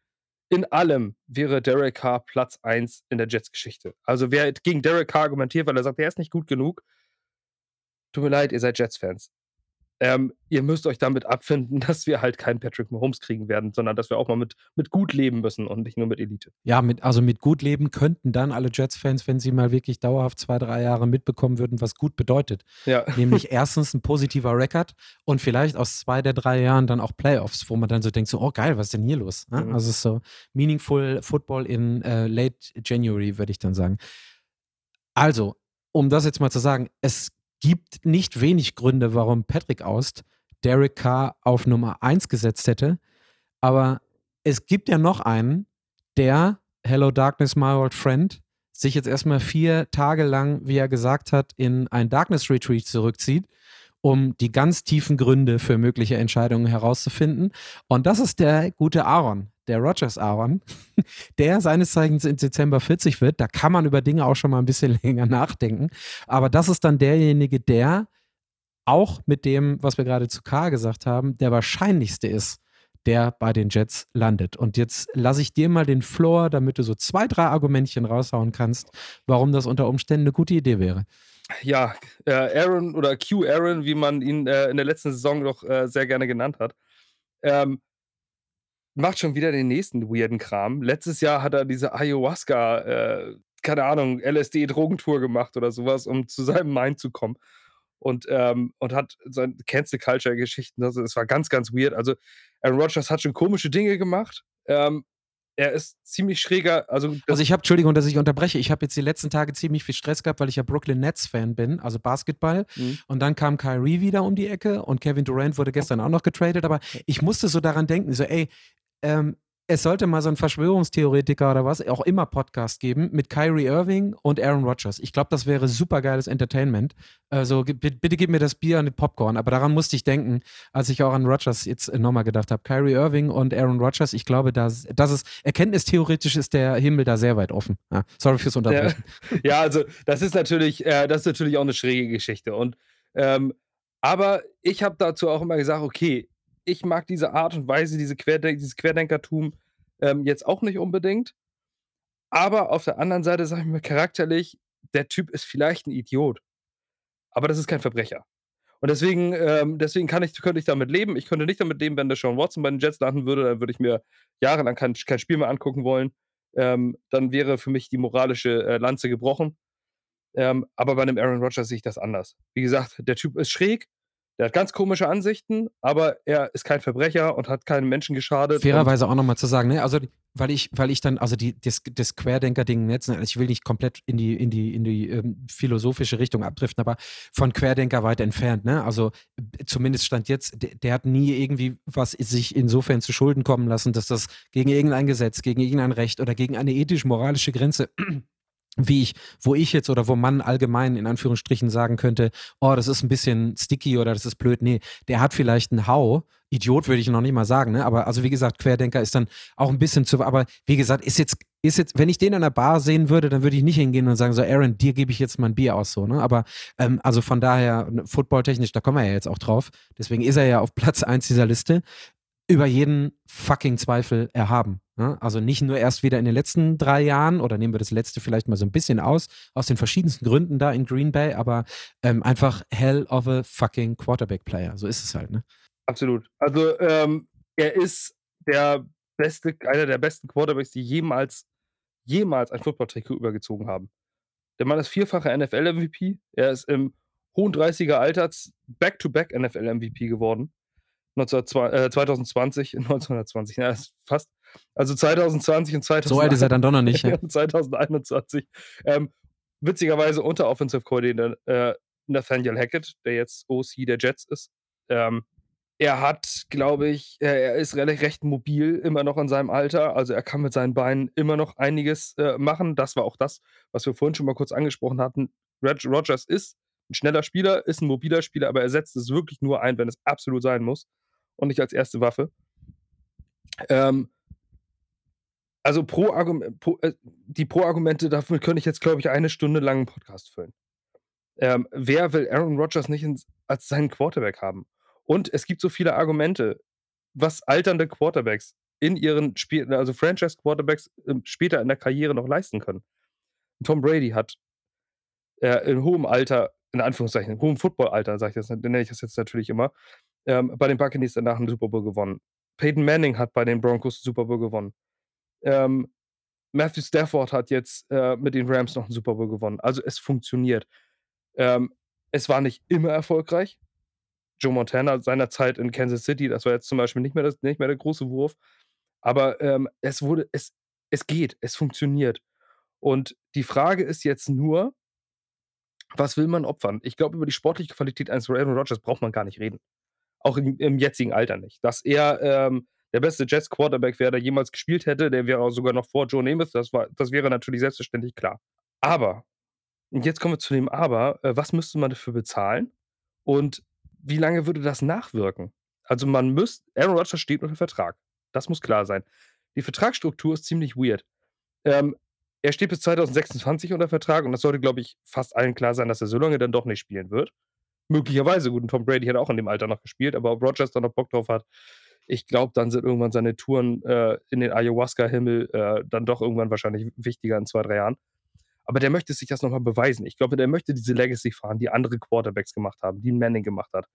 in allem wäre Derek Carr Platz 1 in der Jets-Geschichte. Also wer gegen Derek Carr argumentiert, weil er sagt, er ist nicht gut genug, tut mir leid, ihr seid Jets-Fans ähm, ihr müsst euch damit abfinden, [laughs] dass wir halt keinen Patrick Mahomes kriegen werden, sondern dass wir auch mal mit, mit gut leben müssen und nicht nur mit Elite. Ja, mit, also mit gut leben könnten dann alle Jets-Fans, wenn sie mal wirklich dauerhaft zwei, drei Jahre mitbekommen würden, was gut bedeutet. Ja. [laughs] Nämlich erstens ein positiver Rekord und vielleicht aus zwei der drei Jahren dann auch Playoffs, wo man dann so denkt, so, oh geil, was ist denn hier los? Ne? Mhm. Also so meaningful Football in uh, late January, würde ich dann sagen. Also, um das jetzt mal zu sagen, es gibt nicht wenig Gründe, warum Patrick Aust Derek Carr auf Nummer 1 gesetzt hätte. Aber es gibt ja noch einen, der, Hello Darkness, my old friend, sich jetzt erstmal vier Tage lang, wie er gesagt hat, in ein Darkness Retreat zurückzieht, um die ganz tiefen Gründe für mögliche Entscheidungen herauszufinden. Und das ist der gute Aaron der Rogers Aaron, [laughs] der seines Zeichens im Dezember 40 wird. Da kann man über Dinge auch schon mal ein bisschen [laughs] länger nachdenken. Aber das ist dann derjenige, der auch mit dem, was wir gerade zu K gesagt haben, der wahrscheinlichste ist, der bei den Jets landet. Und jetzt lasse ich dir mal den Floor, damit du so zwei, drei Argumentchen raushauen kannst, warum das unter Umständen eine gute Idee wäre. Ja, äh, Aaron oder Q Aaron, wie man ihn äh, in der letzten Saison doch äh, sehr gerne genannt hat. Ähm, macht schon wieder den nächsten weirden Kram. Letztes Jahr hat er diese Ayahuasca, äh, keine Ahnung, LSD-Drogentour gemacht oder sowas, um zu seinem Mind zu kommen. Und, ähm, und hat seine Cancel Culture-Geschichten. Also, es war ganz, ganz weird. Also, Aaron Rodgers hat schon komische Dinge gemacht. Ähm, er ist ziemlich schräger. Also, also ich habe, Entschuldigung, dass ich unterbreche, ich habe jetzt die letzten Tage ziemlich viel Stress gehabt, weil ich ja Brooklyn Nets-Fan bin, also Basketball. Mhm. Und dann kam Kyrie wieder um die Ecke und Kevin Durant wurde gestern auch noch getradet. Aber ich musste so daran denken, so, ey, ähm, es sollte mal so einen Verschwörungstheoretiker oder was auch immer Podcast geben mit Kyrie Irving und Aaron Rodgers. Ich glaube, das wäre super geiles Entertainment. Also bitte gib mir das Bier und den Popcorn. Aber daran musste ich denken, als ich auch an Rodgers jetzt nochmal gedacht habe. Kyrie Irving und Aaron Rodgers, ich glaube, dass, dass es erkenntnistheoretisch ist der Himmel da sehr weit offen. Ja, sorry fürs Unterbrechen. Ja, [laughs] ja, also das ist natürlich, äh, das ist natürlich auch eine schräge Geschichte. Und ähm, aber ich habe dazu auch immer gesagt, okay, ich mag diese Art und Weise, diese Querden dieses Querdenkertum ähm, jetzt auch nicht unbedingt. Aber auf der anderen Seite sage ich mir charakterlich, der Typ ist vielleicht ein Idiot. Aber das ist kein Verbrecher. Und deswegen, ähm, deswegen kann ich, könnte ich damit leben. Ich könnte nicht damit leben, wenn der Sean Watson bei den Jets landen würde, dann würde ich mir jahrelang kein, kein Spiel mehr angucken wollen. Ähm, dann wäre für mich die moralische äh, Lanze gebrochen. Ähm, aber bei einem Aaron Rodgers sehe ich das anders. Wie gesagt, der Typ ist schräg, der hat ganz komische Ansichten, aber er ist kein Verbrecher und hat keinen Menschen geschadet. Fairerweise auch nochmal zu sagen, ne? Also, weil ich, weil ich dann, also die, das, das Querdenker-Ding jetzt, ne, ich will nicht komplett in die, in die, in die ähm, philosophische Richtung abdriften, aber von Querdenker weit entfernt, ne? Also zumindest stand jetzt, der, der hat nie irgendwie was sich insofern zu Schulden kommen lassen, dass das gegen irgendein Gesetz, gegen irgendein Recht oder gegen eine ethisch-moralische Grenze wie ich, wo ich jetzt oder wo man allgemein in Anführungsstrichen sagen könnte, oh, das ist ein bisschen sticky oder das ist blöd. Nee, der hat vielleicht einen Hau. Idiot würde ich noch nicht mal sagen, ne? Aber also wie gesagt, Querdenker ist dann auch ein bisschen zu, aber wie gesagt, ist jetzt, ist jetzt, wenn ich den an der Bar sehen würde, dann würde ich nicht hingehen und sagen, so, Aaron, dir gebe ich jetzt mal ein Bier aus, so, ne? Aber ähm, also von daher, footballtechnisch, da kommen wir ja jetzt auch drauf. Deswegen ist er ja auf Platz 1 dieser Liste über jeden fucking Zweifel erhaben. Ne? Also nicht nur erst wieder in den letzten drei Jahren oder nehmen wir das letzte vielleicht mal so ein bisschen aus, aus den verschiedensten Gründen da in Green Bay, aber ähm, einfach hell of a fucking Quarterback-Player. So ist es halt, ne? Absolut. Also ähm, er ist der beste, einer der besten Quarterbacks, die jemals, jemals ein Football-Trikot übergezogen haben. Der Mann ist vierfacher NFL-MVP. Er ist im hohen 30er Alter Back-to-Back NFL-MVP geworden. 2020, 1920, [laughs] ja, fast. Also 2020 und 2021. So alt ist er dann doch noch nicht. [laughs] Ja. 2021. Ähm, witzigerweise unter Offensive Coordinator äh, Nathaniel Hackett, der jetzt OC der Jets ist. Ähm, er hat, glaube ich, er, ist recht, recht mobil immer noch in seinem Alter. Also er kann mit seinen Beinen immer noch einiges äh, machen. Das war auch das, was wir vorhin schon mal kurz angesprochen hatten. Rogers ist ein schneller Spieler, ist ein mobiler Spieler, aber er setzt es wirklich nur ein, wenn es absolut sein muss und nicht als erste Waffe. Ähm, also pro Argument, pro, äh, die Pro-Argumente, dafür könnte ich jetzt, glaube ich, eine Stunde lang einen Podcast füllen. Ähm, wer will Aaron Rodgers nicht ins, als seinen Quarterback haben? Und es gibt so viele Argumente, was alternde Quarterbacks in ihren Spielen, also Franchise-Quarterbacks äh, später in der Karriere noch leisten können. Tom Brady hat äh, in hohem Alter, in Anführungszeichen, in hohem Football-Alter, sage ich das, nenne ich das jetzt natürlich immer, ähm, bei den Buccaneers danach einen Super Bowl gewonnen. Peyton Manning hat bei den Broncos einen Super Bowl gewonnen. Ähm, Matthew Stafford hat jetzt äh, mit den Rams noch einen Super Bowl gewonnen. Also es funktioniert. Ähm, es war nicht immer erfolgreich. Joe Montana seiner Zeit in Kansas City, das war jetzt zum Beispiel nicht mehr, das, nicht mehr der große Wurf. Aber ähm, es wurde, es, es geht, es funktioniert. Und die Frage ist jetzt nur, was will man opfern? Ich glaube, über die sportliche Qualität eines Aaron Rodgers braucht man gar nicht reden. Auch im, im jetzigen Alter nicht. Dass er ähm, der beste Jets Quarterback wäre, der jemals gespielt hätte, der wäre sogar noch vor Joe Namath, das, war, das wäre natürlich selbstverständlich klar. Aber, und jetzt kommen wir zu dem Aber, äh, was müsste man dafür bezahlen? Und wie lange würde das nachwirken? Also man müsste, Aaron Rodgers steht unter Vertrag. Das muss klar sein. Die Vertragsstruktur ist ziemlich weird. Ähm, er steht bis 2026 unter Vertrag und das sollte, glaube ich, fast allen klar sein, dass er so lange dann doch nicht spielen wird möglicherweise gut. Tom Brady hat auch in dem Alter noch gespielt, aber ob Rogers da noch Bock drauf hat, ich glaube, dann sind irgendwann seine Touren äh, in den Ayahuasca-Himmel äh, dann doch irgendwann wahrscheinlich wichtiger in zwei, drei Jahren. Aber der möchte sich das nochmal beweisen. Ich glaube, der möchte diese Legacy fahren, die andere Quarterbacks gemacht haben, die Manning gemacht hat.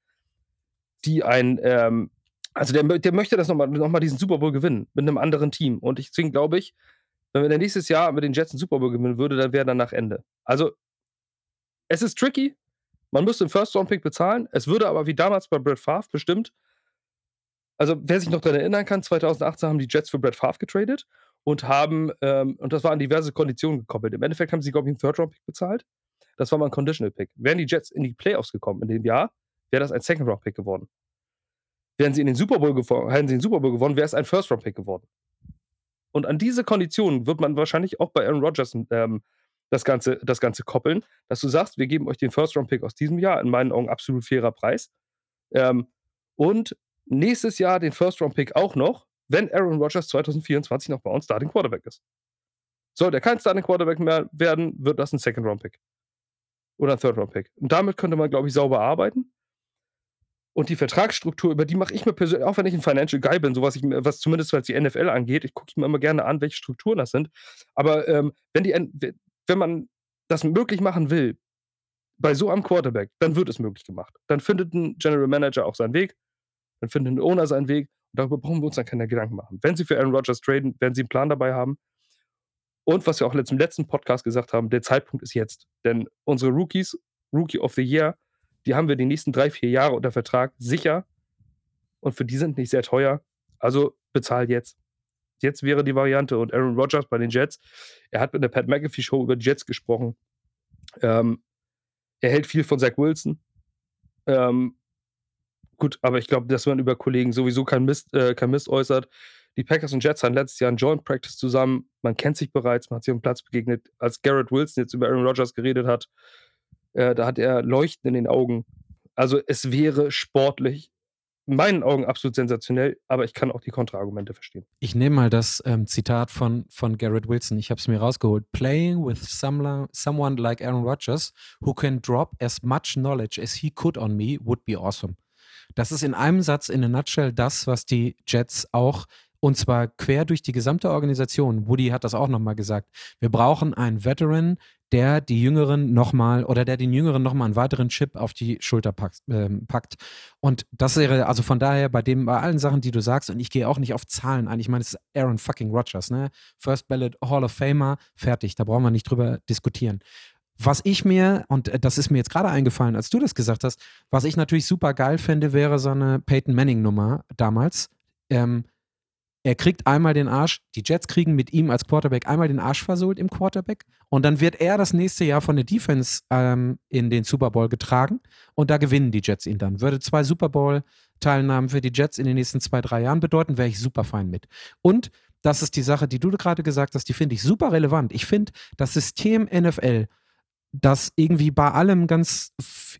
Die ein, ähm, also der, der möchte das nochmal noch mal diesen Super Bowl gewinnen mit einem anderen Team. Und deswegen glaube ich, wenn er nächstes Jahr mit den Jets einen Super Bowl gewinnen würde, dann wäre danach Ende. Also, es ist tricky, man müsste einen First-Round-Pick bezahlen. Es würde aber wie damals bei Brett Favre bestimmt. Also, wer sich noch daran erinnern kann, 2018 haben die Jets für Brett Favre getradet und haben, ähm, und das war an diverse Konditionen gekoppelt. Im Endeffekt haben sie, glaube ich, einen Third-Round-Pick bezahlt. Das war mal ein Conditional-Pick. Wären die Jets in die Playoffs gekommen in dem Jahr, wäre das ein Second-Round-Pick geworden. Wären sie in den Super Bowl hätten sie den Super Bowl gewonnen, wäre es ein First-Round-Pick geworden. Und an diese Konditionen wird man wahrscheinlich auch bei Aaron Rodgers ähm, das, Ganze, das Ganze koppeln, dass du sagst, wir geben euch den First-Round-Pick aus diesem Jahr, in meinen Augen absolut fairer Preis. Ähm, und nächstes Jahr den First-Round-Pick auch noch, wenn Aaron Rodgers 2024 noch bei uns Starting Quarterback ist. Sollte er kein Starting Quarterback mehr werden, wird das ein Second-Round-Pick. Oder ein Third-Round-Pick. Und damit könnte man, glaube ich, sauber arbeiten. Und die Vertragsstruktur, über die mache ich mir persönlich, auch wenn ich ein Financial Guy bin, so was, ich, was zumindest was die NFL angeht, ich gucke mir immer gerne an, welche Strukturen das sind. Aber ähm, wenn, die, wenn man das möglich machen will, bei so einem Quarterback, dann wird es möglich gemacht. Dann findet ein General Manager auch seinen Weg, dann findet ein Owner seinen Weg. Und darüber brauchen wir uns dann keine Gedanken machen. Wenn Sie für Aaron Rodgers traden, werden Sie einen Plan dabei haben. Und was wir auch im letzten Podcast gesagt haben, der Zeitpunkt ist jetzt. Denn unsere Rookies, Rookie of the Year, die haben wir die nächsten drei, vier Jahre unter Vertrag sicher. Und für die sind nicht sehr teuer. Also bezahlt jetzt. Jetzt wäre die Variante. Und Aaron Rodgers bei den Jets, er hat mit der Pat McAfee Show über die Jets gesprochen. Ähm, er hält viel von Zach Wilson. Ähm, gut, aber ich glaube, dass man über Kollegen sowieso kein Mist, äh, kein Mist äußert. Die Packers und Jets hatten letztes Jahr ein Joint Practice zusammen. Man kennt sich bereits, man hat sich dem Platz begegnet. Als Garrett Wilson jetzt über Aaron Rodgers geredet hat, äh, da hat er Leuchten in den Augen. Also es wäre sportlich in meinen Augen absolut sensationell, aber ich kann auch die Kontraargumente verstehen. Ich nehme mal das ähm, Zitat von, von Garrett Wilson. Ich habe es mir rausgeholt. Playing with some, someone like Aaron Rodgers who can drop as much knowledge as he could on me would be awesome. Das ist in einem Satz, in a nutshell, das, was die Jets auch und zwar quer durch die gesamte Organisation. Woody hat das auch nochmal gesagt. Wir brauchen einen Veteran, der die Jüngeren nochmal oder der den Jüngeren nochmal einen weiteren Chip auf die Schulter packt, äh, packt. Und das wäre, also von daher bei dem, bei allen Sachen, die du sagst, und ich gehe auch nicht auf Zahlen ein. Ich meine, es ist Aaron fucking Rodgers, ne? First Ballot Hall of Famer, fertig. Da brauchen wir nicht drüber diskutieren. Was ich mir, und das ist mir jetzt gerade eingefallen, als du das gesagt hast, was ich natürlich super geil fände, wäre so eine Peyton Manning-Nummer damals. Ähm, er kriegt einmal den Arsch, die Jets kriegen mit ihm als Quarterback einmal den Arsch versohlt im Quarterback und dann wird er das nächste Jahr von der Defense ähm, in den Super Bowl getragen und da gewinnen die Jets ihn dann. Würde zwei Super Bowl-Teilnahmen für die Jets in den nächsten zwei, drei Jahren bedeuten, wäre ich super fein mit. Und das ist die Sache, die du gerade gesagt hast, die finde ich super relevant. Ich finde, das System NFL das irgendwie bei allem ganz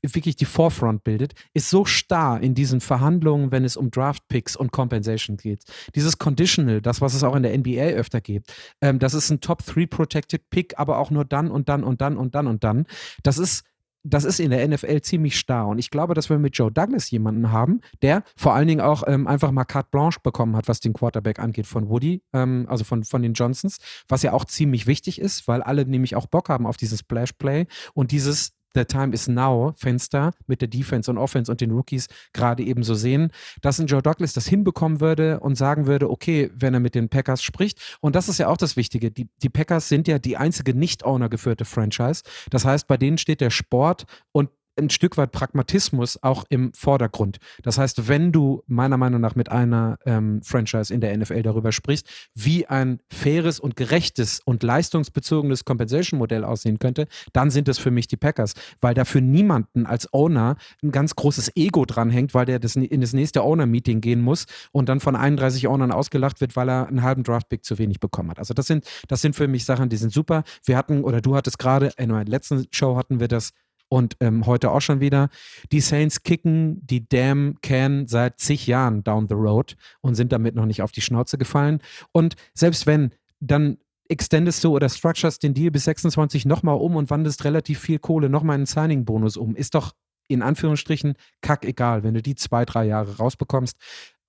wirklich die Forefront bildet, ist so starr in diesen Verhandlungen, wenn es um Draft-Picks und Compensation geht. Dieses Conditional, das, was es auch in der NBA öfter gibt, ähm, das ist ein Top-3-Protected Pick, aber auch nur dann und dann und dann und dann und dann. Das ist das ist in der NFL ziemlich starr. Und ich glaube, dass wir mit Joe Douglas jemanden haben, der vor allen Dingen auch ähm, einfach mal carte blanche bekommen hat, was den Quarterback angeht von Woody, ähm, also von, von den Johnsons, was ja auch ziemlich wichtig ist, weil alle nämlich auch Bock haben auf dieses Splash Play und dieses The Time is Now Fenster mit der Defense und Offense und den Rookies gerade eben so sehen, dass ein Joe Douglas das hinbekommen würde und sagen würde, okay, wenn er mit den Packers spricht. Und das ist ja auch das Wichtige. Die, die Packers sind ja die einzige nicht-Owner geführte Franchise. Das heißt, bei denen steht der Sport und ein Stück weit Pragmatismus auch im Vordergrund. Das heißt, wenn du meiner Meinung nach mit einer ähm, Franchise in der NFL darüber sprichst, wie ein faires und gerechtes und leistungsbezogenes Compensation-Modell aussehen könnte, dann sind es für mich die Packers, weil da für niemanden als Owner ein ganz großes Ego dranhängt, weil der das in das nächste Owner-Meeting gehen muss und dann von 31 Ownern ausgelacht wird, weil er einen halben Draft-Pick zu wenig bekommen hat. Also das sind, das sind für mich Sachen, die sind super. Wir hatten, oder du hattest gerade, in der letzten Show hatten wir das und ähm, heute auch schon wieder. Die Saints kicken die Damn Can seit zig Jahren down the road und sind damit noch nicht auf die Schnauze gefallen. Und selbst wenn, dann extendest du oder structures den Deal bis 26 nochmal um und wandelst relativ viel Kohle nochmal in einen Signing-Bonus um. Ist doch in Anführungsstrichen kack egal, wenn du die zwei, drei Jahre rausbekommst.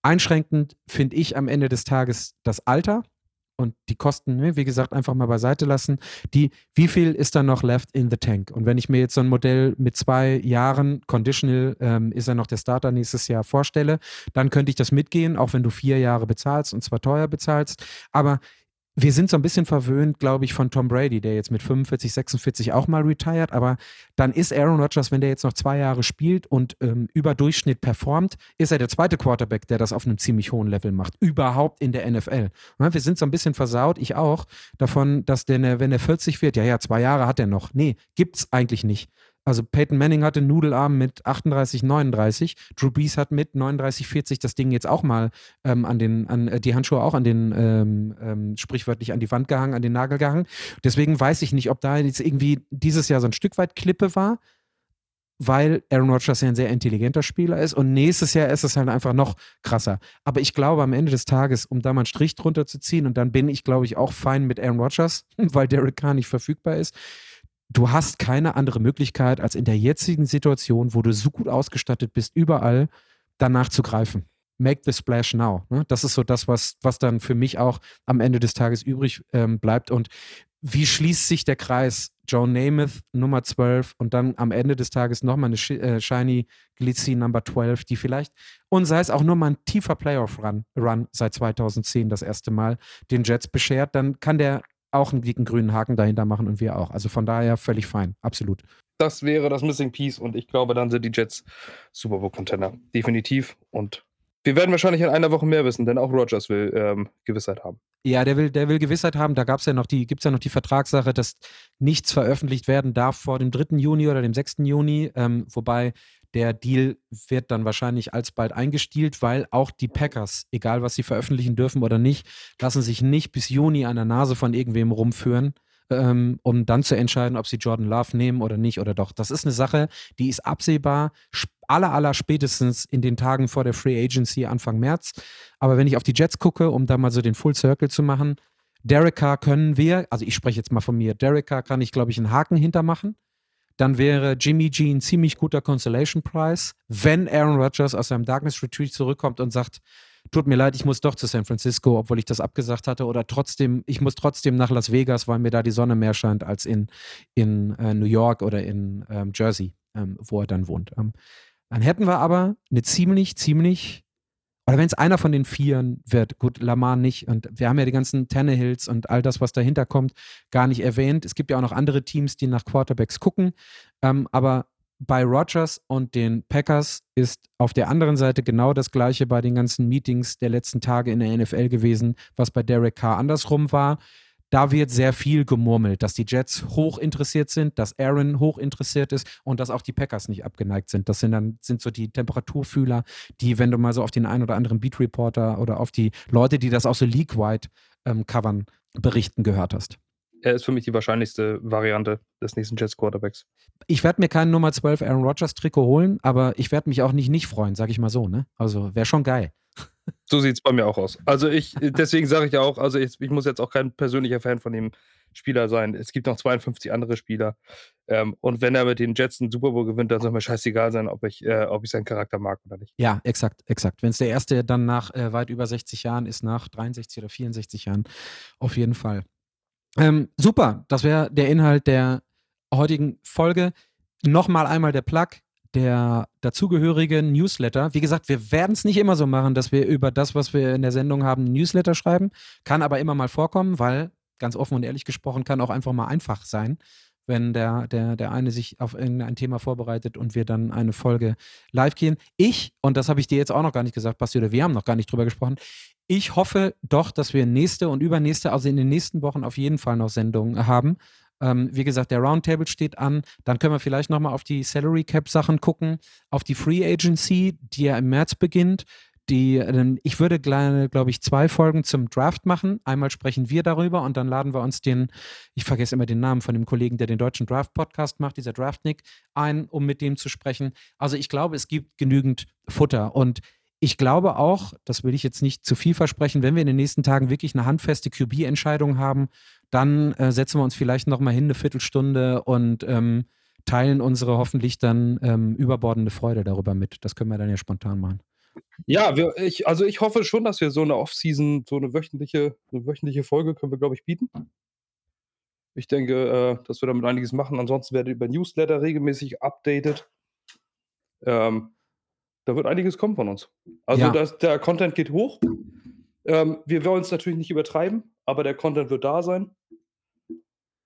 Einschränkend finde ich am Ende des Tages das Alter und die Kosten, ne, wie gesagt, einfach mal beiseite lassen. Die, wie viel ist da noch left in the tank? Und wenn ich mir jetzt so ein Modell mit zwei Jahren Conditional, ähm, ist er noch der Starter nächstes Jahr vorstelle, dann könnte ich das mitgehen, auch wenn du vier Jahre bezahlst und zwar teuer bezahlst. Aber wir sind so ein bisschen verwöhnt, glaube ich, von Tom Brady, der jetzt mit 45, 46 auch mal retired, aber dann ist Aaron Rodgers, wenn der jetzt noch zwei Jahre spielt und ähm, über Durchschnitt performt, ist er der zweite Quarterback, der das auf einem ziemlich hohen Level macht, überhaupt in der NFL. Ja, wir sind so ein bisschen versaut, ich auch, davon, dass der, wenn er 40 wird, ja, ja, zwei Jahre hat er noch. Nee, gibt's eigentlich nicht. Also Peyton Manning hatte Nudelarm mit 38, 39. Drew Brees hat mit 39, 40 das Ding jetzt auch mal ähm, an den, an äh, die Handschuhe auch an den, ähm, ähm, sprichwörtlich an die Wand gehangen, an den Nagel gehangen. Deswegen weiß ich nicht, ob da jetzt irgendwie dieses Jahr so ein Stück weit Klippe war, weil Aaron Rodgers ja ein sehr intelligenter Spieler ist und nächstes Jahr ist es halt einfach noch krasser. Aber ich glaube, am Ende des Tages, um da mal einen Strich drunter zu ziehen, und dann bin ich, glaube ich, auch fein mit Aaron Rodgers, [laughs] weil Derek Carr nicht verfügbar ist du hast keine andere Möglichkeit, als in der jetzigen Situation, wo du so gut ausgestattet bist, überall danach zu greifen. Make the splash now. Ne? Das ist so das, was, was dann für mich auch am Ende des Tages übrig ähm, bleibt. Und wie schließt sich der Kreis? Joe Namath, Nummer 12 und dann am Ende des Tages nochmal eine äh, Shiny Glitzy Number 12, die vielleicht, und sei es auch nur mal ein tiefer Playoff-Run Run seit 2010 das erste Mal, den Jets beschert, dann kann der auch einen dicken grünen Haken dahinter machen und wir auch. Also von daher völlig fein, absolut. Das wäre das Missing Piece und ich glaube, dann sind die Jets Super Bowl Contender. Definitiv. Und wir werden wahrscheinlich in einer Woche mehr wissen, denn auch Rogers will ähm, Gewissheit haben. Ja, der will, der will Gewissheit haben. Da gab's ja noch die, gibt es ja noch die Vertragssache, dass nichts veröffentlicht werden darf vor dem 3. Juni oder dem 6. Juni. Ähm, wobei der Deal wird dann wahrscheinlich alsbald eingestielt, weil auch die Packers, egal was sie veröffentlichen dürfen oder nicht, lassen sich nicht bis Juni an der Nase von irgendwem rumführen, ähm, um dann zu entscheiden, ob sie Jordan Love nehmen oder nicht oder doch. Das ist eine Sache, die ist absehbar, aller, aller spätestens in den Tagen vor der Free Agency Anfang März. Aber wenn ich auf die Jets gucke, um da mal so den Full Circle zu machen, Derek Carr können wir, also ich spreche jetzt mal von mir, Derek Carr kann ich, glaube ich, einen Haken hintermachen dann wäre Jimmy G ein ziemlich guter Consolation Prize, wenn Aaron Rodgers aus seinem Darkness Retreat zurückkommt und sagt, tut mir leid, ich muss doch zu San Francisco, obwohl ich das abgesagt hatte, oder trotzdem, ich muss trotzdem nach Las Vegas, weil mir da die Sonne mehr scheint als in, in äh, New York oder in ähm, Jersey, ähm, wo er dann wohnt. Ähm, dann hätten wir aber eine ziemlich, ziemlich oder wenn es einer von den Vieren wird, gut, Lamar nicht. Und wir haben ja die ganzen Tannehills und all das, was dahinter kommt, gar nicht erwähnt. Es gibt ja auch noch andere Teams, die nach Quarterbacks gucken. Ähm, aber bei Rogers und den Packers ist auf der anderen Seite genau das gleiche bei den ganzen Meetings der letzten Tage in der NFL gewesen, was bei Derek Carr andersrum war da wird sehr viel gemurmelt, dass die Jets hoch interessiert sind, dass Aaron hoch interessiert ist und dass auch die Packers nicht abgeneigt sind. Das sind dann sind so die Temperaturfühler, die, wenn du mal so auf den einen oder anderen Beat Reporter oder auf die Leute, die das auch so league-wide ähm, covern, berichten gehört hast. Er ist für mich die wahrscheinlichste Variante des nächsten Jets Quarterbacks. Ich werde mir keinen Nummer 12 Aaron Rodgers Trikot holen, aber ich werde mich auch nicht nicht freuen, sage ich mal so. Ne? Also wäre schon geil. [laughs] So sieht es bei mir auch aus. Also ich, deswegen sage ich ja auch, also ich, ich, muss jetzt auch kein persönlicher Fan von dem Spieler sein. Es gibt noch 52 andere Spieler. Ähm, und wenn er mit den Jets einen Super Bowl gewinnt, dann soll mir scheißegal sein, ob ich, äh, ob ich seinen Charakter mag oder nicht. Ja, exakt, exakt. Wenn es der erste dann nach äh, weit über 60 Jahren ist, nach 63 oder 64 Jahren, auf jeden Fall. Ähm, super, das wäre der Inhalt der heutigen Folge. Nochmal einmal der Plug der dazugehörige Newsletter. Wie gesagt, wir werden es nicht immer so machen, dass wir über das, was wir in der Sendung haben, Newsletter schreiben. Kann aber immer mal vorkommen, weil, ganz offen und ehrlich gesprochen, kann auch einfach mal einfach sein, wenn der, der, der eine sich auf irgendein Thema vorbereitet und wir dann eine Folge live gehen. Ich, und das habe ich dir jetzt auch noch gar nicht gesagt, Basti, oder wir haben noch gar nicht drüber gesprochen, ich hoffe doch, dass wir nächste und übernächste, also in den nächsten Wochen auf jeden Fall noch Sendungen haben. Ähm, wie gesagt, der Roundtable steht an. Dann können wir vielleicht nochmal auf die Salary Cap Sachen gucken, auf die Free Agency, die ja im März beginnt. Die, ich würde, glaube ich, zwei Folgen zum Draft machen. Einmal sprechen wir darüber und dann laden wir uns den, ich vergesse immer den Namen von dem Kollegen, der den deutschen Draft-Podcast macht, dieser Draftnick, ein, um mit dem zu sprechen. Also ich glaube, es gibt genügend Futter und ich glaube auch, das will ich jetzt nicht zu viel versprechen, wenn wir in den nächsten Tagen wirklich eine handfeste QB-Entscheidung haben, dann äh, setzen wir uns vielleicht nochmal hin, eine Viertelstunde und ähm, teilen unsere hoffentlich dann ähm, überbordende Freude darüber mit. Das können wir dann ja spontan machen. Ja, wir, ich, also ich hoffe schon, dass wir so eine Off-Season, so eine wöchentliche, eine wöchentliche Folge können wir, glaube ich, bieten. Ich denke, äh, dass wir damit einiges machen. Ansonsten werdet ihr über Newsletter regelmäßig updated. Ähm, da wird einiges kommen von uns. Also ja. das, der Content geht hoch. Ähm, wir wollen es natürlich nicht übertreiben, aber der Content wird da sein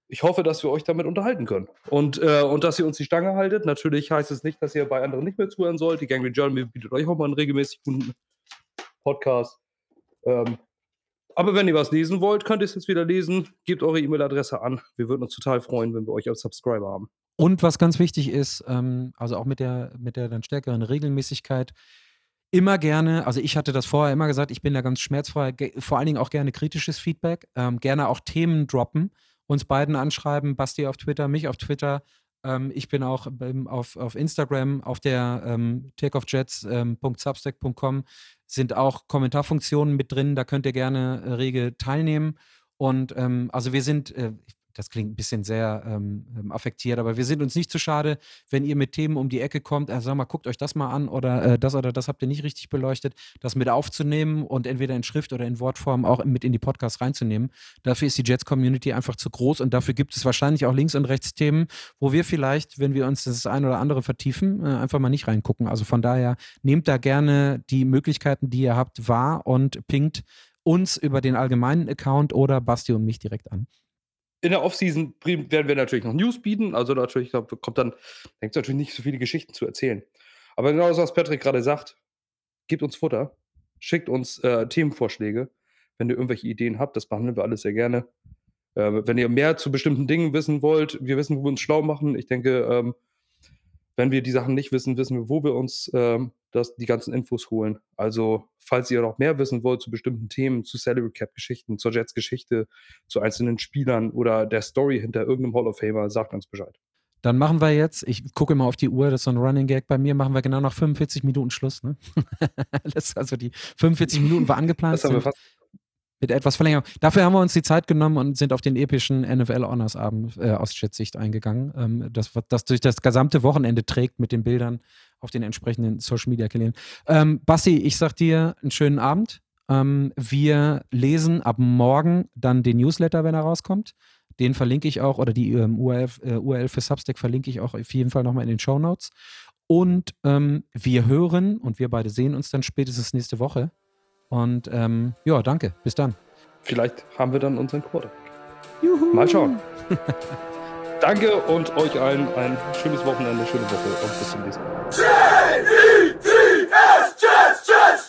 ich hoffe, dass wir euch damit unterhalten können. Und, äh, und dass ihr uns die Stange haltet. Natürlich heißt es nicht, dass ihr bei anderen nicht mehr zuhören sollt. Die Gangrene Journal bietet euch auch mal einen regelmäßig guten Podcast. Ähm, aber wenn ihr was lesen wollt, könnt ihr es jetzt wieder lesen. Gebt eure E-Mail-Adresse an. Wir würden uns total freuen, wenn wir euch als Subscriber haben. Und was ganz wichtig ist, ähm, also auch mit der, mit der dann stärkeren Regelmäßigkeit, immer gerne, also ich hatte das vorher immer gesagt, ich bin da ganz schmerzfrei, vor allen Dingen auch gerne kritisches Feedback, ähm, gerne auch Themen droppen, uns beiden anschreiben, Basti auf Twitter, mich auf Twitter. Ähm, ich bin auch ähm, auf, auf Instagram, auf der ähm, takeoffjets.substack.com ähm, sind auch Kommentarfunktionen mit drin, da könnt ihr gerne äh, rege teilnehmen. Und ähm, also wir sind, äh, das klingt ein bisschen sehr ähm, ähm, affektiert, aber wir sind uns nicht zu schade, wenn ihr mit Themen um die Ecke kommt, also sag mal, guckt euch das mal an oder äh, das oder das habt ihr nicht richtig beleuchtet, das mit aufzunehmen und entweder in Schrift oder in Wortform auch mit in die Podcasts reinzunehmen. Dafür ist die Jets-Community einfach zu groß und dafür gibt es wahrscheinlich auch Links- und Rechtsthemen, wo wir vielleicht, wenn wir uns das ein oder andere vertiefen, äh, einfach mal nicht reingucken. Also von daher nehmt da gerne die Möglichkeiten, die ihr habt, wahr und pinkt uns über den allgemeinen Account oder Basti und mich direkt an in der Offseason werden wir natürlich noch News bieten. Also natürlich kommt dann, denkt natürlich nicht so viele Geschichten zu erzählen. Aber genau das, was Patrick gerade sagt, gebt uns Futter, schickt uns äh, Themenvorschläge, wenn ihr irgendwelche Ideen habt. Das behandeln wir alles sehr gerne. Äh, wenn ihr mehr zu bestimmten Dingen wissen wollt, wir wissen, wo wir uns schlau machen. Ich denke, ähm, wenn wir die Sachen nicht wissen, wissen wir, wo wir uns ähm, das, die ganzen Infos holen. Also, falls ihr noch mehr wissen wollt zu bestimmten Themen, zu Salary Cap Geschichten, zur Jets Geschichte, zu einzelnen Spielern oder der Story hinter irgendeinem Hall of Famer, sagt uns Bescheid. Dann machen wir jetzt, ich gucke immer auf die Uhr, das ist so ein Running Gag bei mir, machen wir genau nach 45 Minuten Schluss. Ne? [laughs] also die 45 Minuten war angeplant. Das haben wir fast mit etwas Verlängerung. Dafür haben wir uns die Zeit genommen und sind auf den epischen NFL Honors Abend äh, aus Jetsicht eingegangen, ähm, das, das durch das gesamte Wochenende trägt mit den Bildern auf den entsprechenden Social Media Kanälen. Ähm, Basti, ich sag dir einen schönen Abend. Ähm, wir lesen ab morgen dann den Newsletter, wenn er rauskommt. Den verlinke ich auch, oder die ähm, URL, äh, URL für Substack verlinke ich auch auf jeden Fall nochmal in den Show Notes. Und ähm, wir hören und wir beide sehen uns dann spätestens nächste Woche und ähm, ja, danke. Bis dann. Vielleicht haben wir dann unseren Quarterback. Juhu. Mal schauen. danke und euch allen ein schönes Wochenende, schöne Woche und bis zum nächsten Mal. J -E -T -S, Jets, Jets.